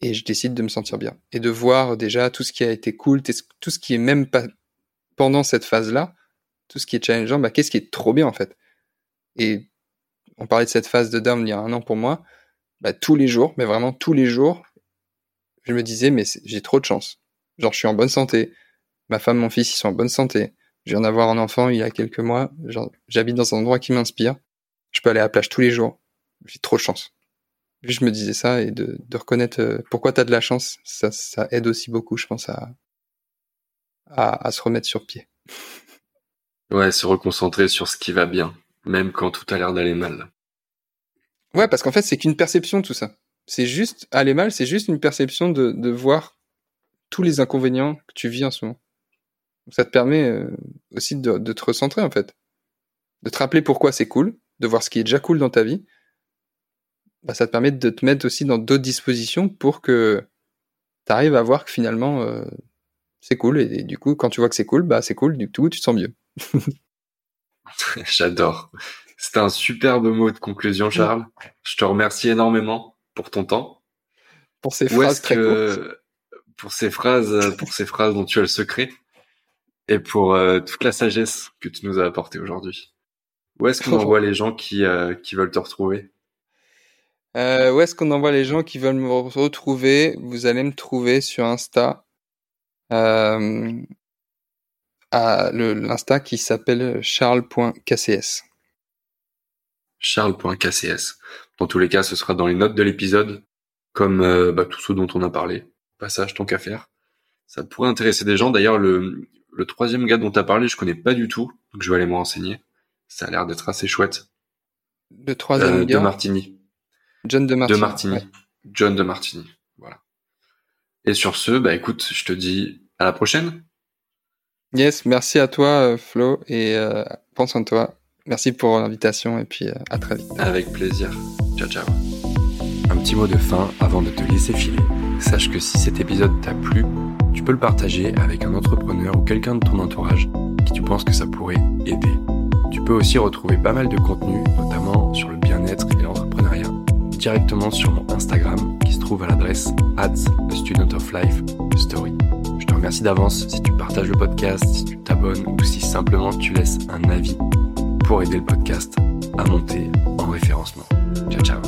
et je décide de me sentir bien et de voir déjà tout ce qui a été cool, tout ce qui est même pas pendant cette phase-là, tout ce qui est challengeant, bah, qu'est-ce qui est trop bien en fait? Et on parlait de cette phase de down il y a un an pour moi, bah, tous les jours, mais vraiment tous les jours, je me disais mais j'ai trop de chance. Genre je suis en bonne santé, ma femme, mon fils, ils sont en bonne santé. Je viens d'avoir un enfant il y a quelques mois. J'habite dans un endroit qui m'inspire. Je peux aller à la plage tous les jours. J'ai trop de chance. Je me disais ça et de, de reconnaître euh, pourquoi tu as de la chance, ça, ça aide aussi beaucoup, je pense, à, à, à se remettre sur pied. Ouais, se reconcentrer sur ce qui va bien, même quand tout a l'air d'aller mal. Ouais, parce qu'en fait, c'est qu'une perception, tout ça. C'est juste, aller mal, c'est juste une perception de, de voir tous les inconvénients que tu vis en ce moment. ça te permet euh, aussi de, de te recentrer, en fait. De te rappeler pourquoi c'est cool, de voir ce qui est déjà cool dans ta vie, bah, ça te permet de te mettre aussi dans d'autres dispositions pour que tu arrives à voir que finalement euh, c'est cool et, du coup quand tu vois que c'est cool, bah c'est cool, du coup tu te sens mieux. <laughs> <laughs> J'adore. C'était un superbe mot de conclusion, Charles. Je te remercie énormément pour ton temps. Pour ces phrases très courtes. Pour ces phrases, pour ces phrases dont tu as le secret et pour euh, toute la sagesse que tu nous as apportée aujourd'hui. Où est-ce qu'on <laughs> envoie les gens qui, euh, qui veulent te retrouver? Euh, où est-ce qu'on envoie les gens qui veulent me retrouver? Vous allez me trouver sur Insta. Euh, à l'Insta qui s'appelle charles.kcs. Charles.kcs. Dans tous les cas, ce sera dans les notes de l'épisode, comme euh, bah, tout ce dont on a parlé. Passage, tant qu'à faire. Ça pourrait intéresser des gens. D'ailleurs, le, le troisième gars dont tu as parlé, je connais pas du tout, donc je vais aller me renseigner. Ça a l'air d'être assez chouette. Le troisième euh, gars De Martini. John de Martini. De Martini. John de Martini. Et sur ce, bah écoute, je te dis à la prochaine. Yes, merci à toi euh, Flo et euh, pense en toi. Merci pour l'invitation et puis euh, à très vite. Avec plaisir. Ciao ciao. Un petit mot de fin avant de te laisser filer. Sache que si cet épisode t'a plu, tu peux le partager avec un entrepreneur ou quelqu'un de ton entourage qui tu penses que ça pourrait aider. Tu peux aussi retrouver pas mal de contenu, notamment sur le bien-être et l'entrepreneuriat directement sur mon Instagram à l'adresse at a student of life story. Je te remercie d'avance si tu partages le podcast, si tu t'abonnes ou si simplement tu laisses un avis pour aider le podcast à monter en référencement. Ciao ciao